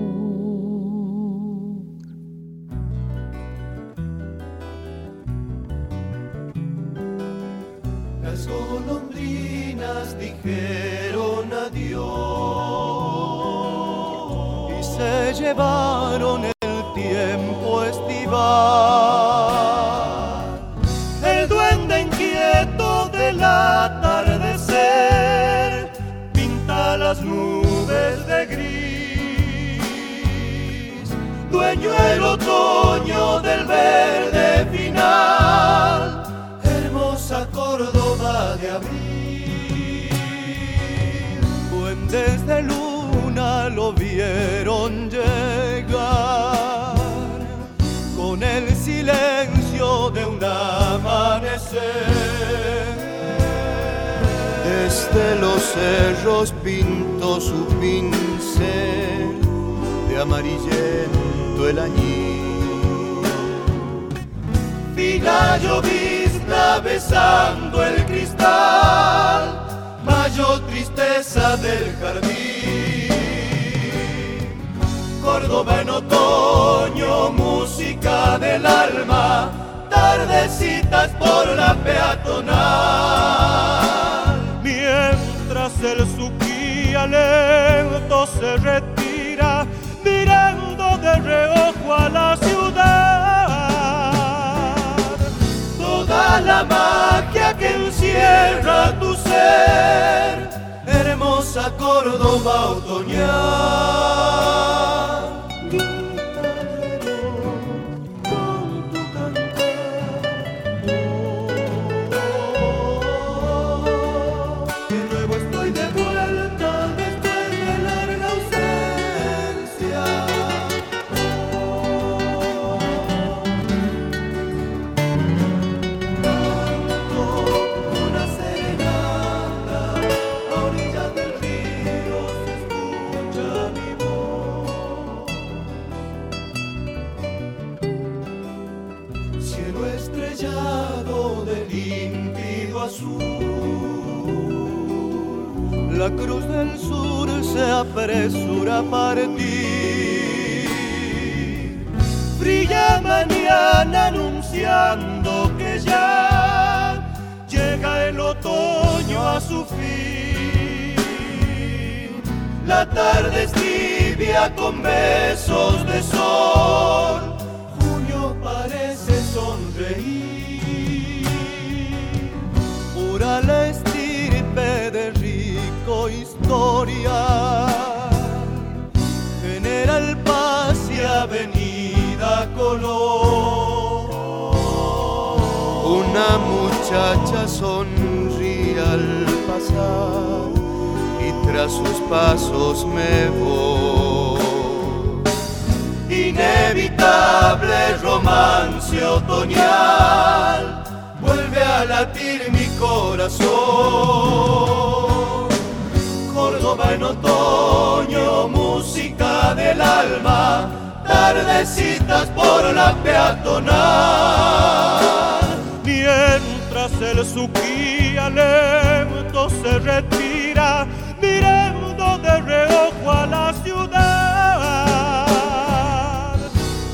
Dijeron adiós y se llevaron el tiempo estival. El duende inquieto del atardecer pinta las nubes de gris, dueño el otoño del verde Duendes de luna lo vieron llegar con el silencio de un amanecer. Desde los cerros pintó su pincel de amarillento el añil. Fina llovizna besando el cristal, mayor tristeza del jardín. Córdoba en otoño, música del alma, tardecitas por la peatonal. Mientras el suquía lento se retira, mirando de reojo a la ciudad. Toda la magia que encierra tu ser, hermosa Córdoba otoñal. La cruz del sur se apresura a partir. Brilla mañana anunciando que ya llega el otoño a su fin. La tarde es tibia con besos de sol. Una muchacha sonríe al pasar y tras sus pasos me voy. Inevitable romance otoñal vuelve a latir mi corazón. Córdoba en otoño, música del alma, tardecitas por la peatonal. Mientras el suquía lento se retira, mirando de reojo a la ciudad.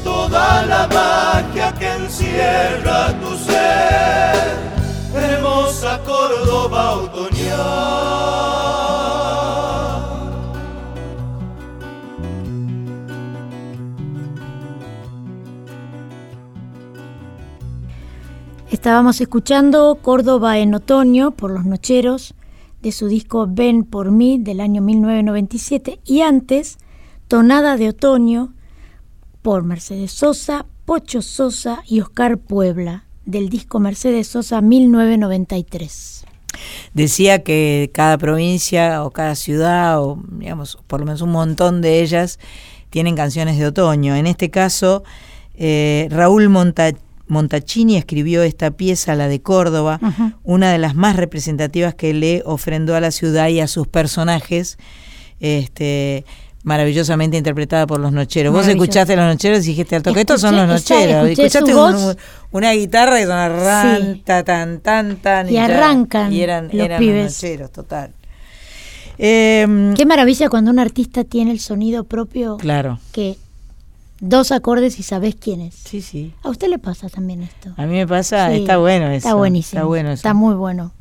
Toda la magia que encierra tu ser, hermosa Córdoba otoñal. Estábamos escuchando Córdoba en otoño por los Nocheros de su disco Ven por mí del año 1997 y antes Tonada de otoño por Mercedes Sosa, Pocho Sosa y Oscar Puebla del disco Mercedes Sosa 1993. Decía que cada provincia o cada ciudad, o digamos, por lo menos un montón de ellas, tienen canciones de otoño. En este caso, eh, Raúl Monta Montachini escribió esta pieza, la de Córdoba, una de las más representativas que le ofrendó a la ciudad y a sus personajes este maravillosamente interpretada por los nocheros. Vos escuchaste a los nocheros y dijiste al toque, estos son los nocheros. escuchaste voz. un- una guitarra y una ran, Sí. ta, tan, tan, tan. Y ya- arrancan Y eran, los eran pibes. los nocheros, total. Em, Qué maravilla cuando un artista tiene el sonido propio claro. que dos acordes y sabés quién es. Sí, sí. A usted le pasa también esto. A mí me pasa, Sí, está bueno eso. Está buenísimo. Está bueno eso. Está muy bueno.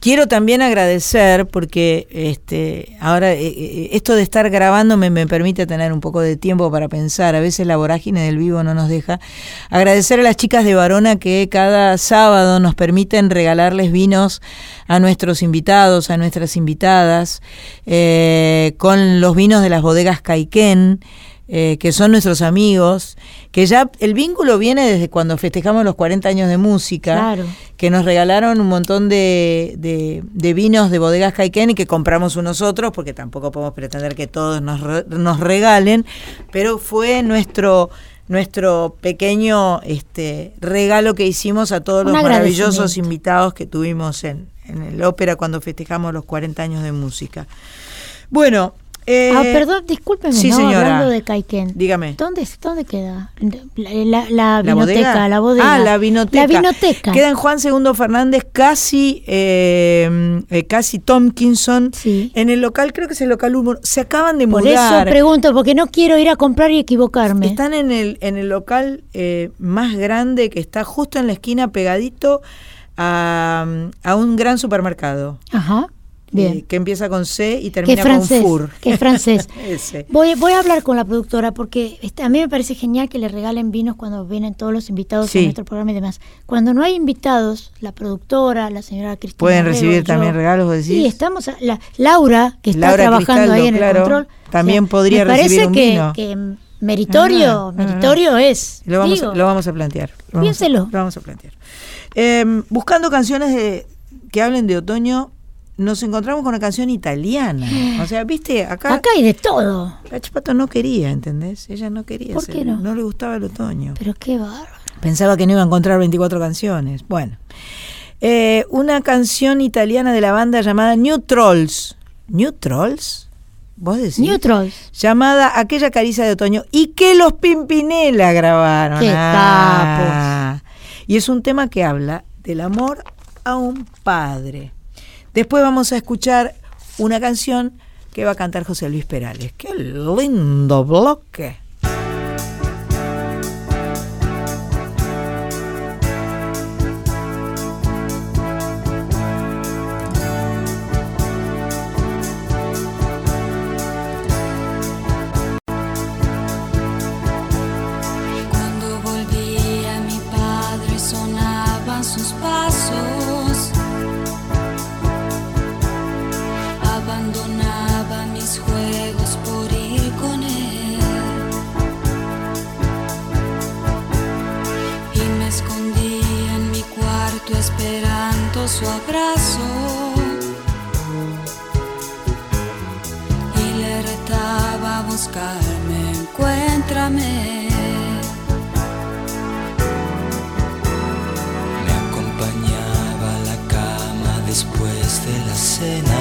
Quiero también agradecer, porque este, ahora eh, eh, esto de estar grabando me, me permite tener un poco de tiempo para pensar, a veces la vorágine del vivo no nos deja. Agradecer a las chicas de Varona que cada sábado nos permiten regalarles vinos a nuestros invitados, a nuestras invitadas, eh, con los vinos de las bodegas Caiquén. Eh, que son nuestros amigos, que ya el vínculo viene desde cuando festejamos los 40 años de música, Claro. que nos regalaron un montón de, de- de vinos de bodegas Caiquén y que compramos unos otros, porque tampoco podemos pretender que todos nos, re- nos regalen, pero fue nuestro nuestro pequeño este regalo que hicimos a todos Un los maravillosos invitados que tuvimos en, en el ópera cuando festejamos los 40 años de música. Bueno, eh, ah, perdón, discúlpeme, sí, ¿no? señora. Hablando de Caiquén. Dígame. ¿Dónde, ¿Dónde queda? La, la, la ¿La vinoteca, bodega? la bodega. Ah, la vinoteca. La vinoteca. Queda en Juan Segundo Fernández, casi, eh, eh, casi Tompkinson. En el local, creo que es el local uno. Se acaban de Por mudar. eso pregunto, porque no quiero ir a comprar y equivocarme. Están en el, en el local eh, más grande que está justo en la esquina, pegadito a, a un gran supermercado. Ajá, bien. eh, que empieza con C y termina francés, con FUR. que es francés. *laughs* Voy, voy a hablar con la productora porque este, a mí me parece genial que le regalen vinos cuando vienen todos los invitados Sí. a nuestro programa y demás. Cuando no hay invitados, la productora, la señora Cristina. Pueden Herrero, recibir yo- también regalos, decís. Sí, estamos. a- la, Laura, que está Laura trabajando ahí en Cristaldo, el control. también podría me recibir un que, vino. que meritorio, Ah, ah, meritorio es. Lo vamos, digo. lo vamos a plantear. Lo vamos a- Piénselo. Lo vamos a plantear. Eh, buscando canciones de, que hablen de otoño, nos encontramos con una canción italiana. O sea, viste, acá. Acá hay de todo. Cachapato no quería, ¿entendés? Ella no quería. ¿Por qué no? No le gustaba el otoño. Pero qué bárbaro. Pensaba que no iba a encontrar 24 canciones. Bueno. Eh, una canción italiana de la banda llamada New Trolls. ¿New Trolls? ¿Vos decís? New Trolls. Llamada Aquella caricia de otoño. Y que los Pimpinela grabaron. ¡Qué Ah. Y es un tema que habla del amor a un padre. Después vamos a escuchar una canción que va a cantar José Luis Perales. ¡Qué lindo bloque! Su abrazo. Y le retaba a buscarme, encuéntrame. Me acompañaba a la cama después de la cena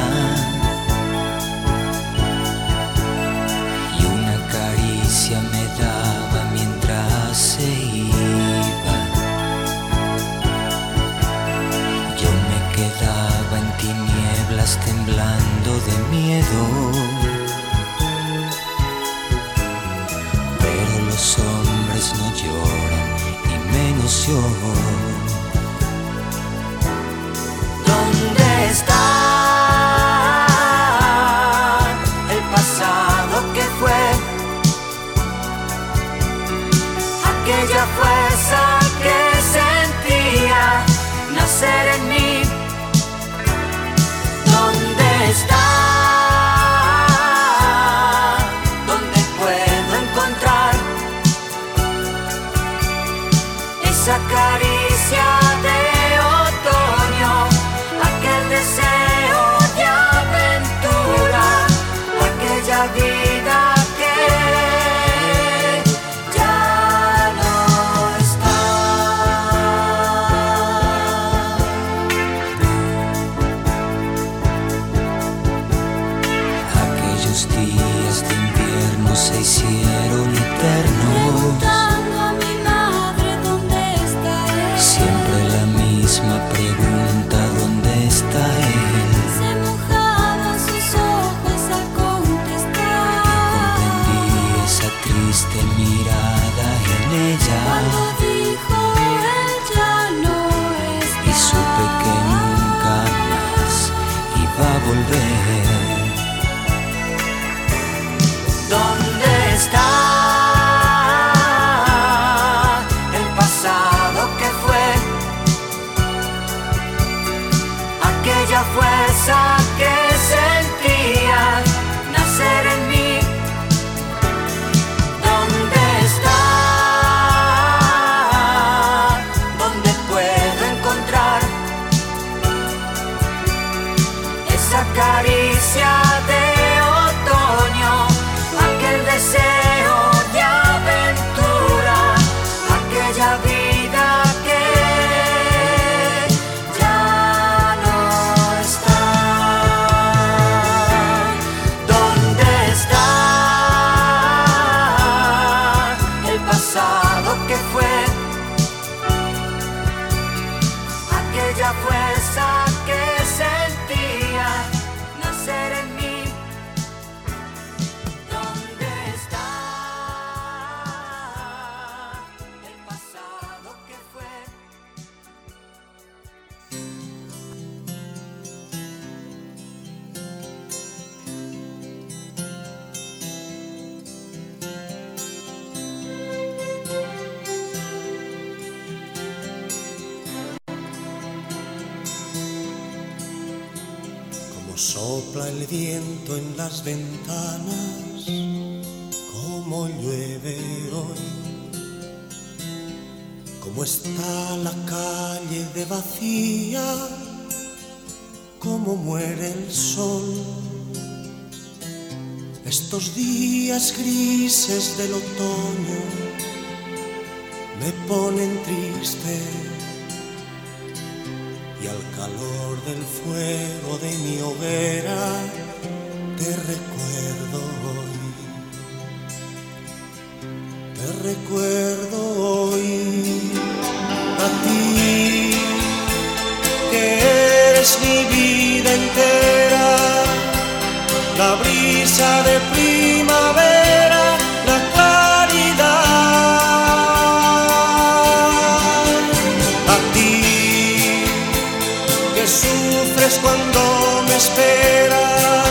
sufres cuando me esperas,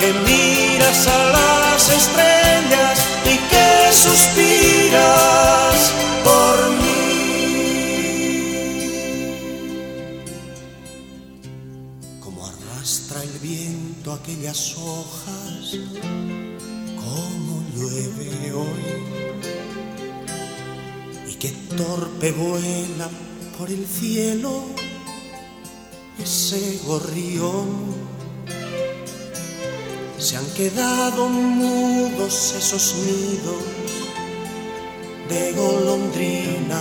que miras a las estrellas y que suspiras por mí. Como arrastra el viento aquellas hojas, como llueve hoy y que torpe vuela por el cielo ese gorrión. Se han quedado mudos esos nidos de golondrina.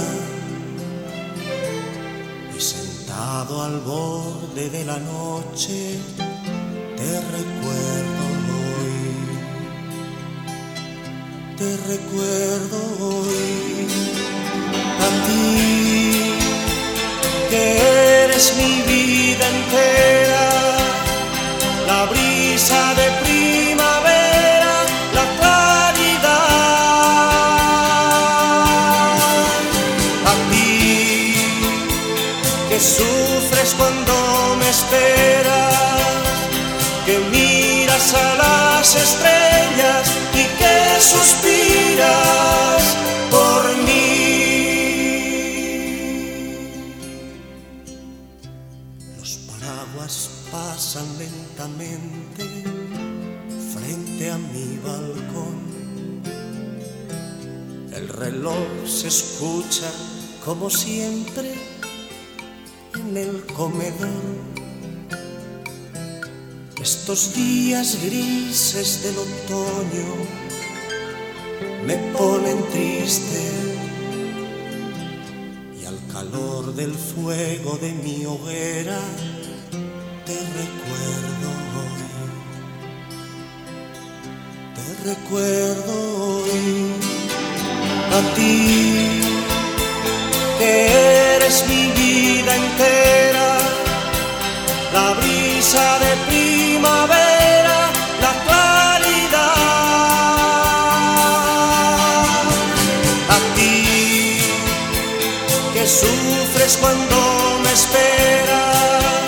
Y sentado al borde de la noche te recuerdo hoy, te recuerdo hoy. A ti que eres mi vida entera, la brisa de primavera, la claridad. A ti que sufres cuando me esperas, que miras a las estrellas y que suspiras reloj se escucha como siempre en el comedor. Estos días grises del otoño me ponen triste y al calor del fuego de mi hoguera te recuerdo hoy, te recuerdo hoy a ti que eres mi vida entera, la brisa de primavera, la claridad. A ti que sufres cuando me esperas,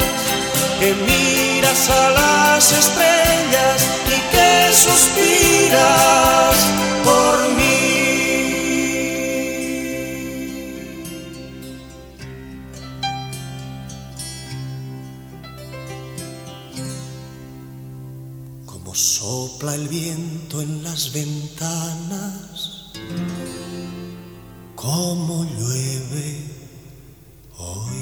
que miras a las estrellas y que suspiras por mí. El viento en las ventanas, como llueve hoy.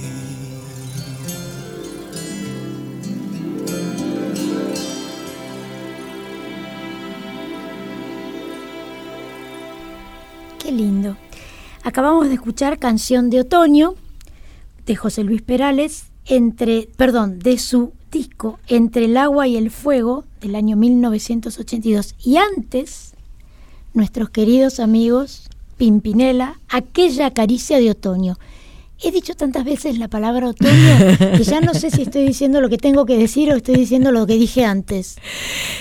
Qué lindo. Acabamos de escuchar Canción de Otoño de José Luis Perales, entre, perdón, de su disco Entre el agua y el fuego del año 1982. Y antes, nuestros queridos amigos Pimpinela, Aquella caricia de otoño. he dicho tantas veces la palabra otoño que ya no sé si estoy diciendo lo que tengo que decir o estoy diciendo lo que dije antes.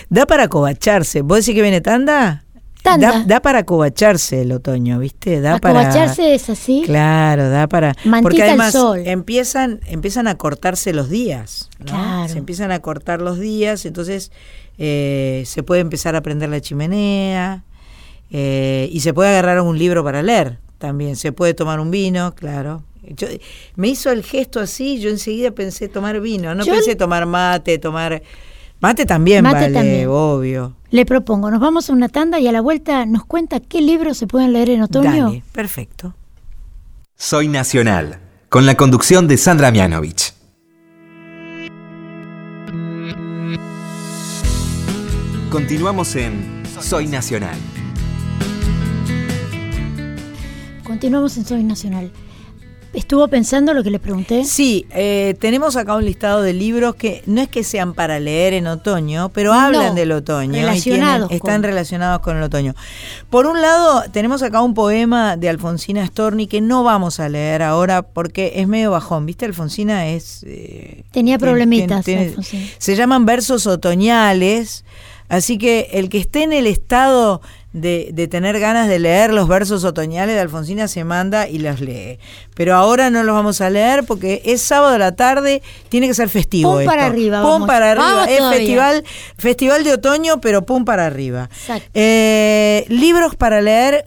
Da para covacharse. ¿Vos decís que viene tanda? Tanda. Da, da para covacharse el otoño, ¿viste? Da para Acobacharse es así. Claro, da para. Mantita porque al además sol. empiezan empiezan a cortarse los días, ¿no? Claro. Se empiezan a cortar los días, entonces eh, se puede empezar a prender la chimenea eh, y se puede agarrar un libro para leer también. Se puede tomar un vino, claro. Yo, me hizo el gesto así, yo enseguida pensé tomar vino, no Yo- pensé tomar mate, tomar mate también Mate vale, también. obvio. Le propongo, nos vamos a una tanda y a la vuelta nos cuenta qué libros se pueden leer en otoño. Dale, perfecto. Soy Nacional, con la conducción de Sandra Mianovich. Continuamos en Soy Nacional. Continuamos en Soy Nacional. ¿Estuvo pensando lo que le pregunté? Sí, eh, tenemos acá un listado de libros que no es que sean para leer en otoño, pero hablan No, del otoño. y relacionados tienen- están con. relacionados con el otoño. Por un lado, tenemos acá un poema de Alfonsina Storni que no vamos a leer ahora porque es medio bajón. ¿Viste? Alfonsina es... eh, Tenía problemitas. se llaman versos otoñales, así que el que esté en el estado de, de tener ganas de leer los versos otoñales de Alfonsina se manda y los lee. Pero ahora no los vamos a leer porque es sábado a la tarde, tiene que ser festivo. Pum para arriba, Pum vamos. para arriba. Vamos es todavía. festival, festival de otoño, pero pum para arriba. Eh, libros para leer,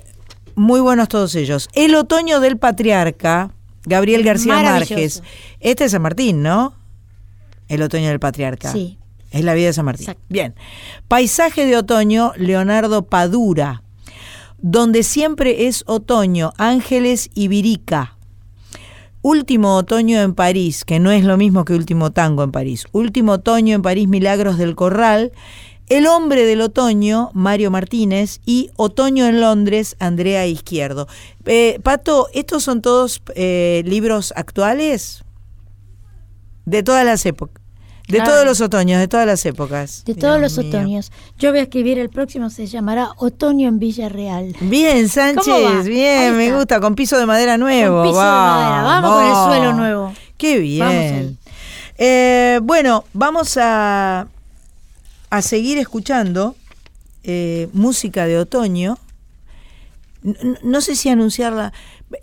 muy buenos todos ellos. El otoño del patriarca, Gabriel García. Márquez. Este es San Martín, ¿no? El otoño del patriarca. Sí. Es la vida de San Martín. Bien. Paisaje de otoño, Leonardo Padura. Donde siempre es otoño, Ángeles y Virica. Último otoño en París, que no es lo mismo que último tango en París. Último otoño en París, Milagros del Corral. El hombre del otoño, Mario Martínez. Y Otoño en Londres, Andrea Izquierdo. Eh, Pato, ¿estos son todos eh, libros actuales? De todas las épocas. De Claro. todos los otoños, de todas las épocas. De todos Dios los mío. otoños. Yo voy a escribir el próximo, se llamará Otoño en Villarreal. Bien. Sánchez, bien, me gusta, con piso de madera nuevo. Con piso de madera, vamos con el suelo nuevo. Qué bien. Vamos. Eh, bueno, vamos a, a seguir escuchando eh, música de otoño. No, sé si anunciarla.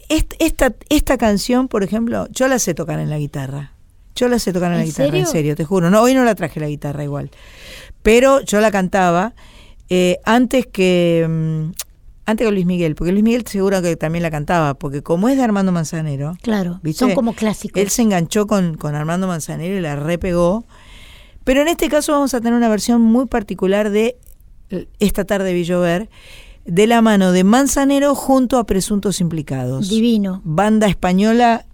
Est- Esta, esta canción, por ejemplo, yo la sé tocar en la guitarra. Yo la sé tocar en la ¿En guitarra, en serio? te juro. No, hoy no la traje la guitarra igual. Pero yo la cantaba eh, antes que mm, antes que Luis Miguel, porque Luis Miguel seguro que también la cantaba, porque como es de Armando Manzanero, Claro, ¿viste? son como clásicos. él se enganchó con, con Armando Manzanero y la repegó. Pero en este caso vamos a tener una versión muy particular de Esta tarde vi llover, de la mano de Manzanero junto a Presuntos Implicados. Divino. Banda española eh,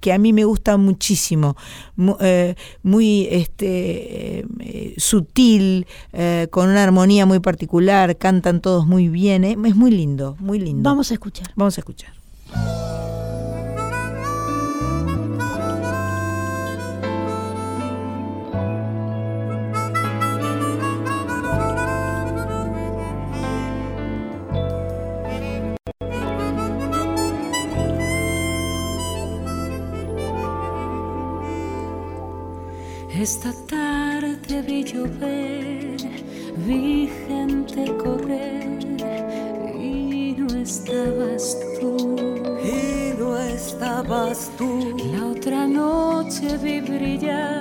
que a mí me gusta muchísimo, mu- eh, muy este eh, eh, sutil, eh, con una armonía muy particular, cantan todos muy bien, eh, es muy lindo, muy lindo. Vamos a escuchar. Vamos a escuchar. Esta tarde vi llover, vi gente correr y no estabas tú. Y no estabas tú. La otra noche vi brillar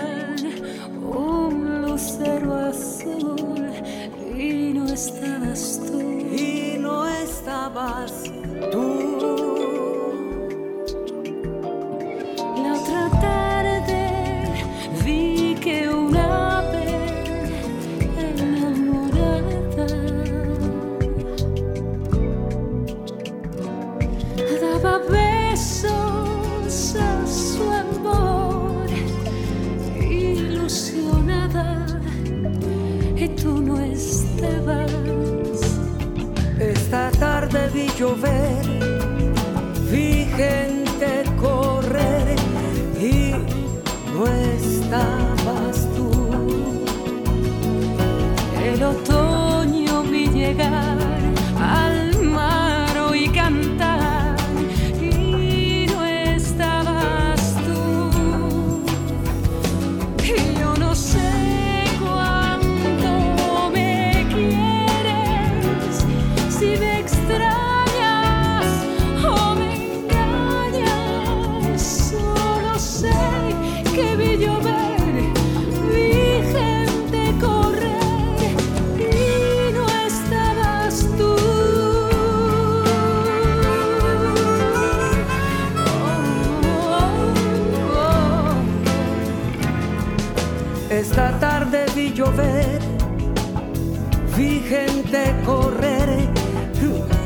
correr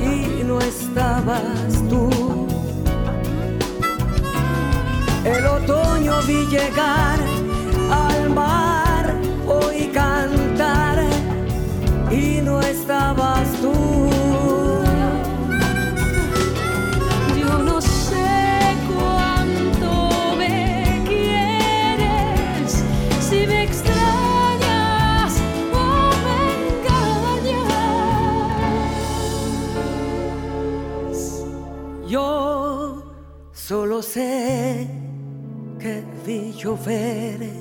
y no estabas tú. El otoño vi llegar al mar que vi llover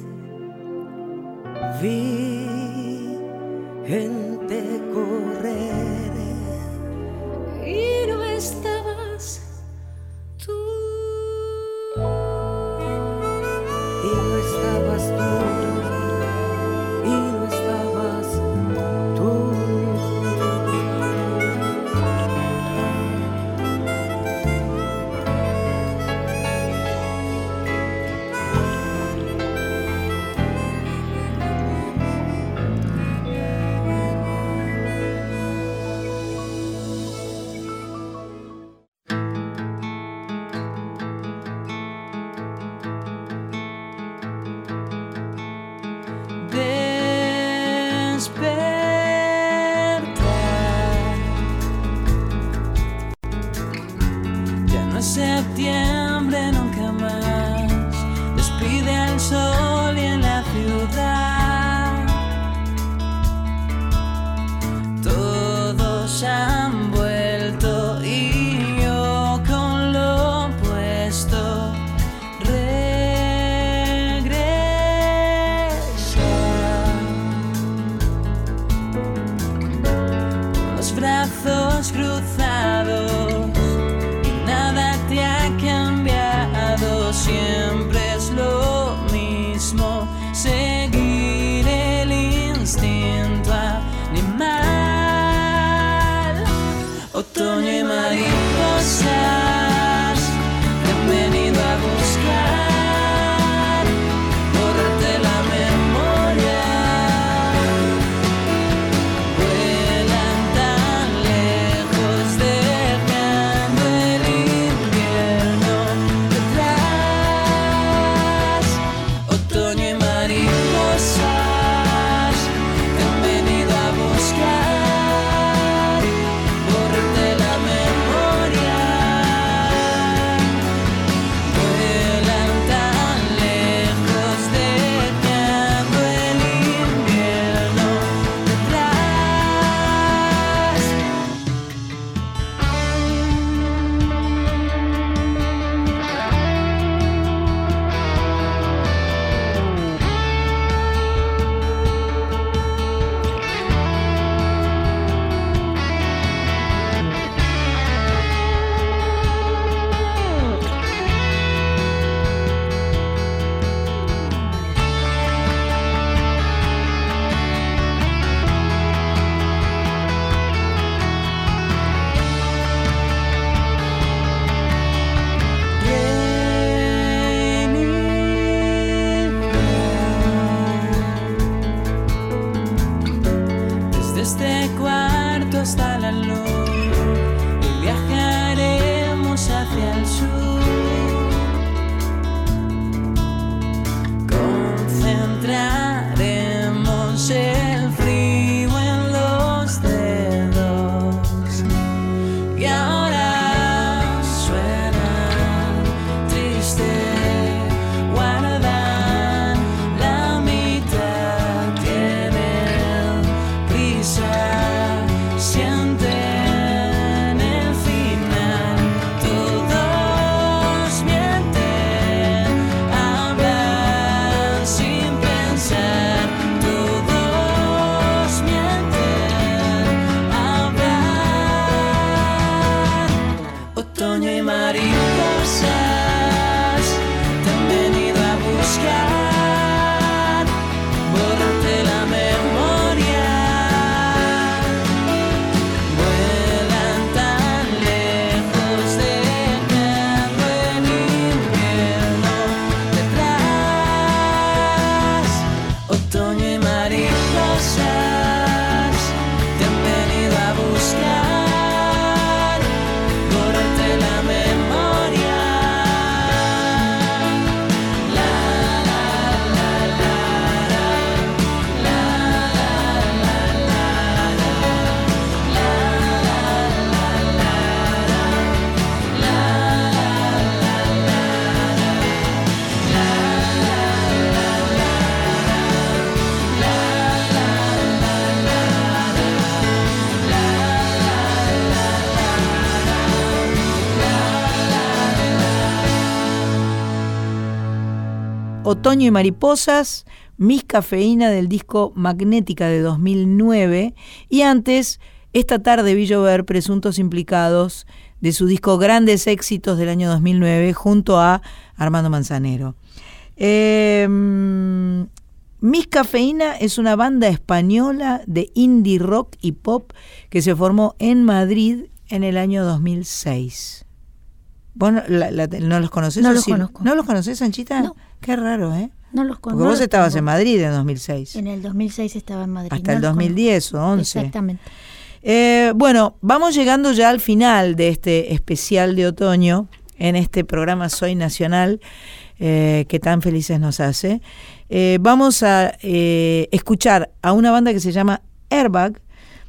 Otoño y Mariposas, Miss Cafeína del disco Magnética de 2009 y antes Esta tarde vi llover Presuntos Implicados de su disco Grandes Éxitos del año 2009 junto a Armando Manzanero. Eh, Miss Cafeína es una banda española de indie rock y pop que se formó en Madrid en el año 2006. ¿Vos no, la- la- no los conocés? No los sí? conozco. ¿No los conocés, Sanchita? No. Qué raro, ¿eh? No los Porque conozco. vos estabas en Madrid en 2006. En el 2006 estaba en Madrid. Hasta no el los 2010 o conozco. 11. Exactamente. Eh, bueno, vamos llegando ya al final de este especial de otoño en este programa Soy Nacional eh, que tan felices nos hace. Eh, vamos a eh, escuchar a una banda que se llama Airbag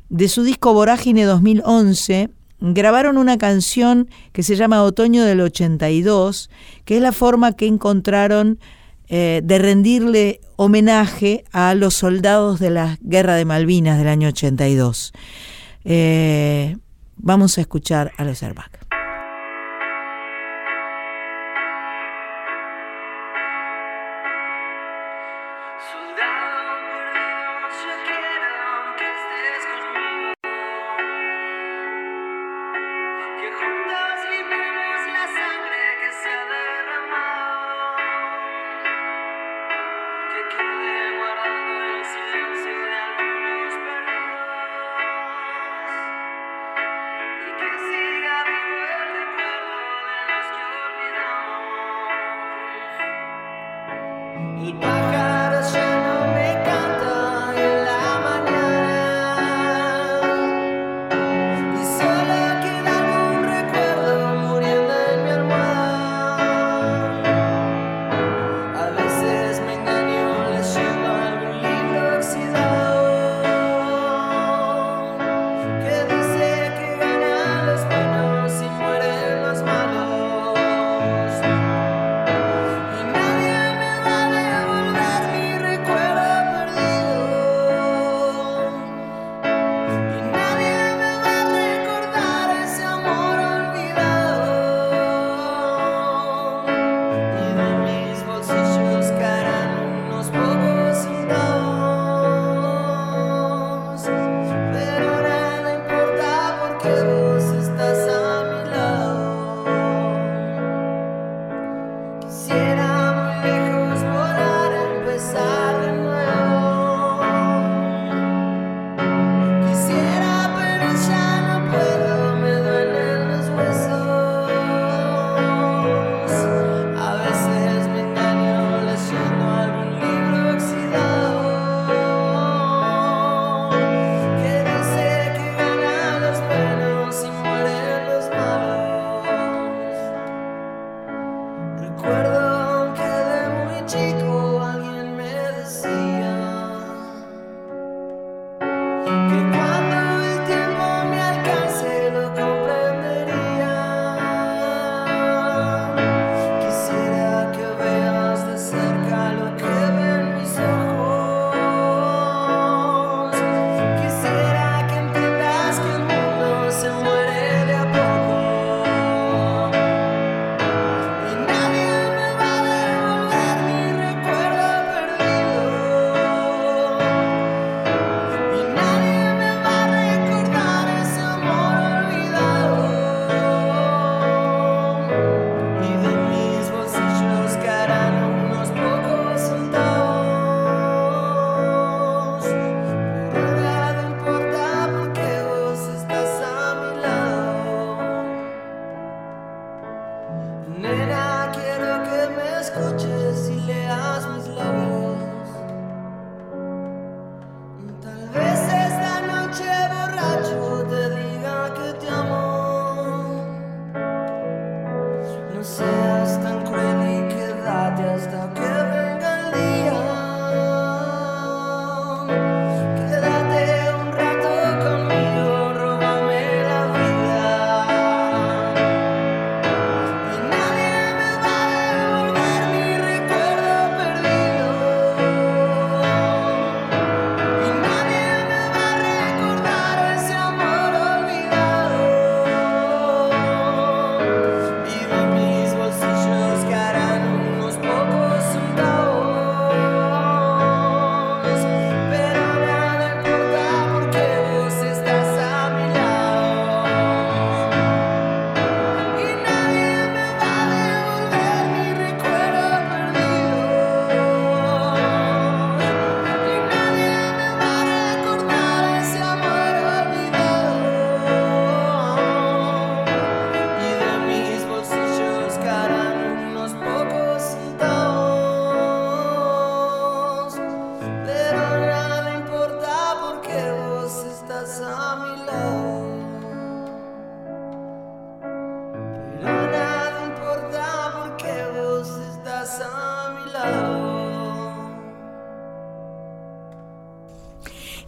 de su disco Vorágine 2011. Grabaron una canción que se llama Otoño del 82, que es la forma que encontraron eh, de rendirle homenaje a los soldados de la Guerra de Malvinas del año 82. Eh, vamos a escuchar a los Airbag.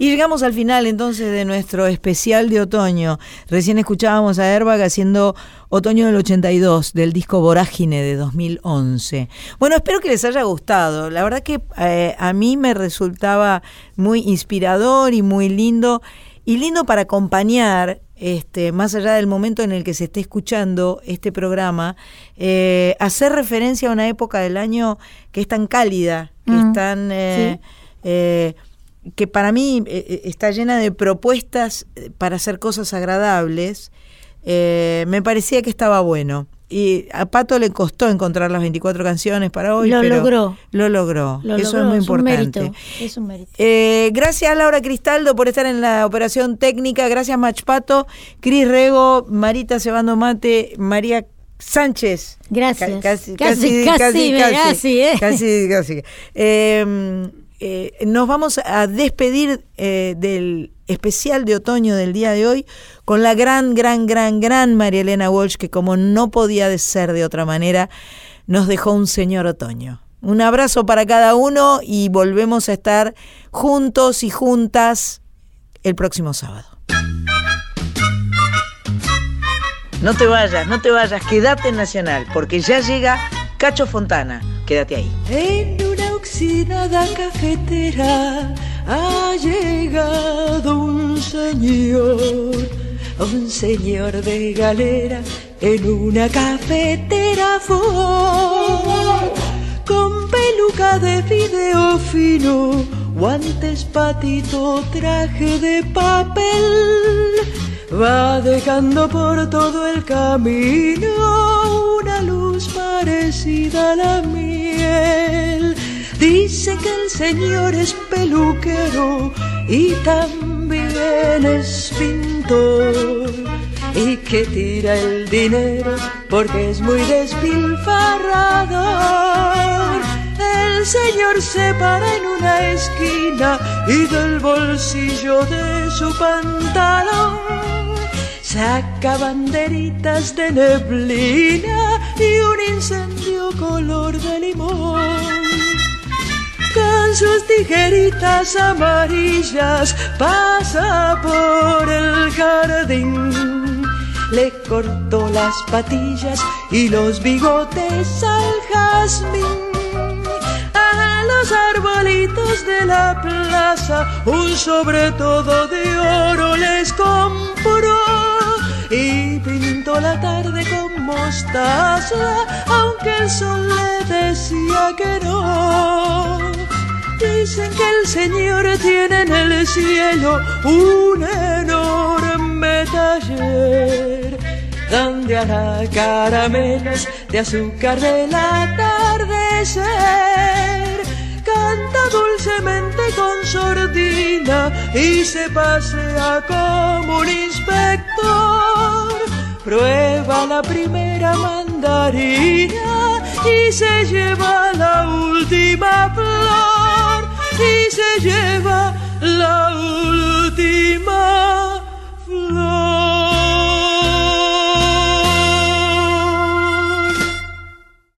Y llegamos al final entonces de nuestro especial de otoño. Recién escuchábamos a Airbag haciendo Otoño del 82 del disco Vorágine de 2011. Bueno, espero que les haya gustado. La verdad que eh, a mí me resultaba muy inspirador y muy lindo y lindo para acompañar este, más allá del momento en el que se esté escuchando este programa, eh, hacer referencia a una época del año que es tan cálida, que es Mm, tan... eh, eh, que para mí eh, eh, está llena de propuestas eh, para hacer cosas agradables, eh, me parecía que estaba bueno. Y a Pato le costó encontrar las 24 canciones para hoy. Lo pero logró. Lo logró. Lo Eso logró, es muy un importante. mérito, es un mérito. Eh, gracias Laura Cristaldo por estar en la operación técnica. Gracias Machpato, Cris Rego, Marita Cebando Mate, María Sánchez. Gracias. Ca- casi, Casi, casi, casi, casi, casi. Casi, casi. *laughs* Eh, eh, nos vamos a despedir eh, del especial de otoño del día de hoy con la gran, gran, gran, gran María Elena Walsh, que como no podía de ser de otra manera, nos dejó un señor otoño. Un abrazo para cada uno y volvemos a estar juntos y juntas el próximo sábado. No te vayas, no te vayas, quédate en Nacional, porque ya llega Cacho Fontana. Quédate ahí. Oxidada cafetera ha llegado un señor, un señor de galera en una cafetera Ford, con peluca de fideo fino, guantes patito, traje de papel. Va dejando por todo el camino una luz parecida a la miel. Dice que el señor es peluquero y también es pintor. Y que tira el dinero porque es muy despilfarrador. El señor se para en una esquina y del bolsillo de su pantalón saca banderitas de neblina y un incendio color de limón. Con sus tijeritas amarillas pasa por el jardín. Le cortó las patillas y los bigotes al jazmín. A los arbolitos de la plaza un sobre todo de oro les compró y pintó la tarde con mostaza, aunque el sol le decía que no. Dicen que el Señor tiene en el cielo un enorme taller donde hará caramelos de azúcar del atardecer. Canta dulcemente con sordina y se pasea como un inspector. Prueba la primera mandarina y se lleva la última flor y se lleva la última flor.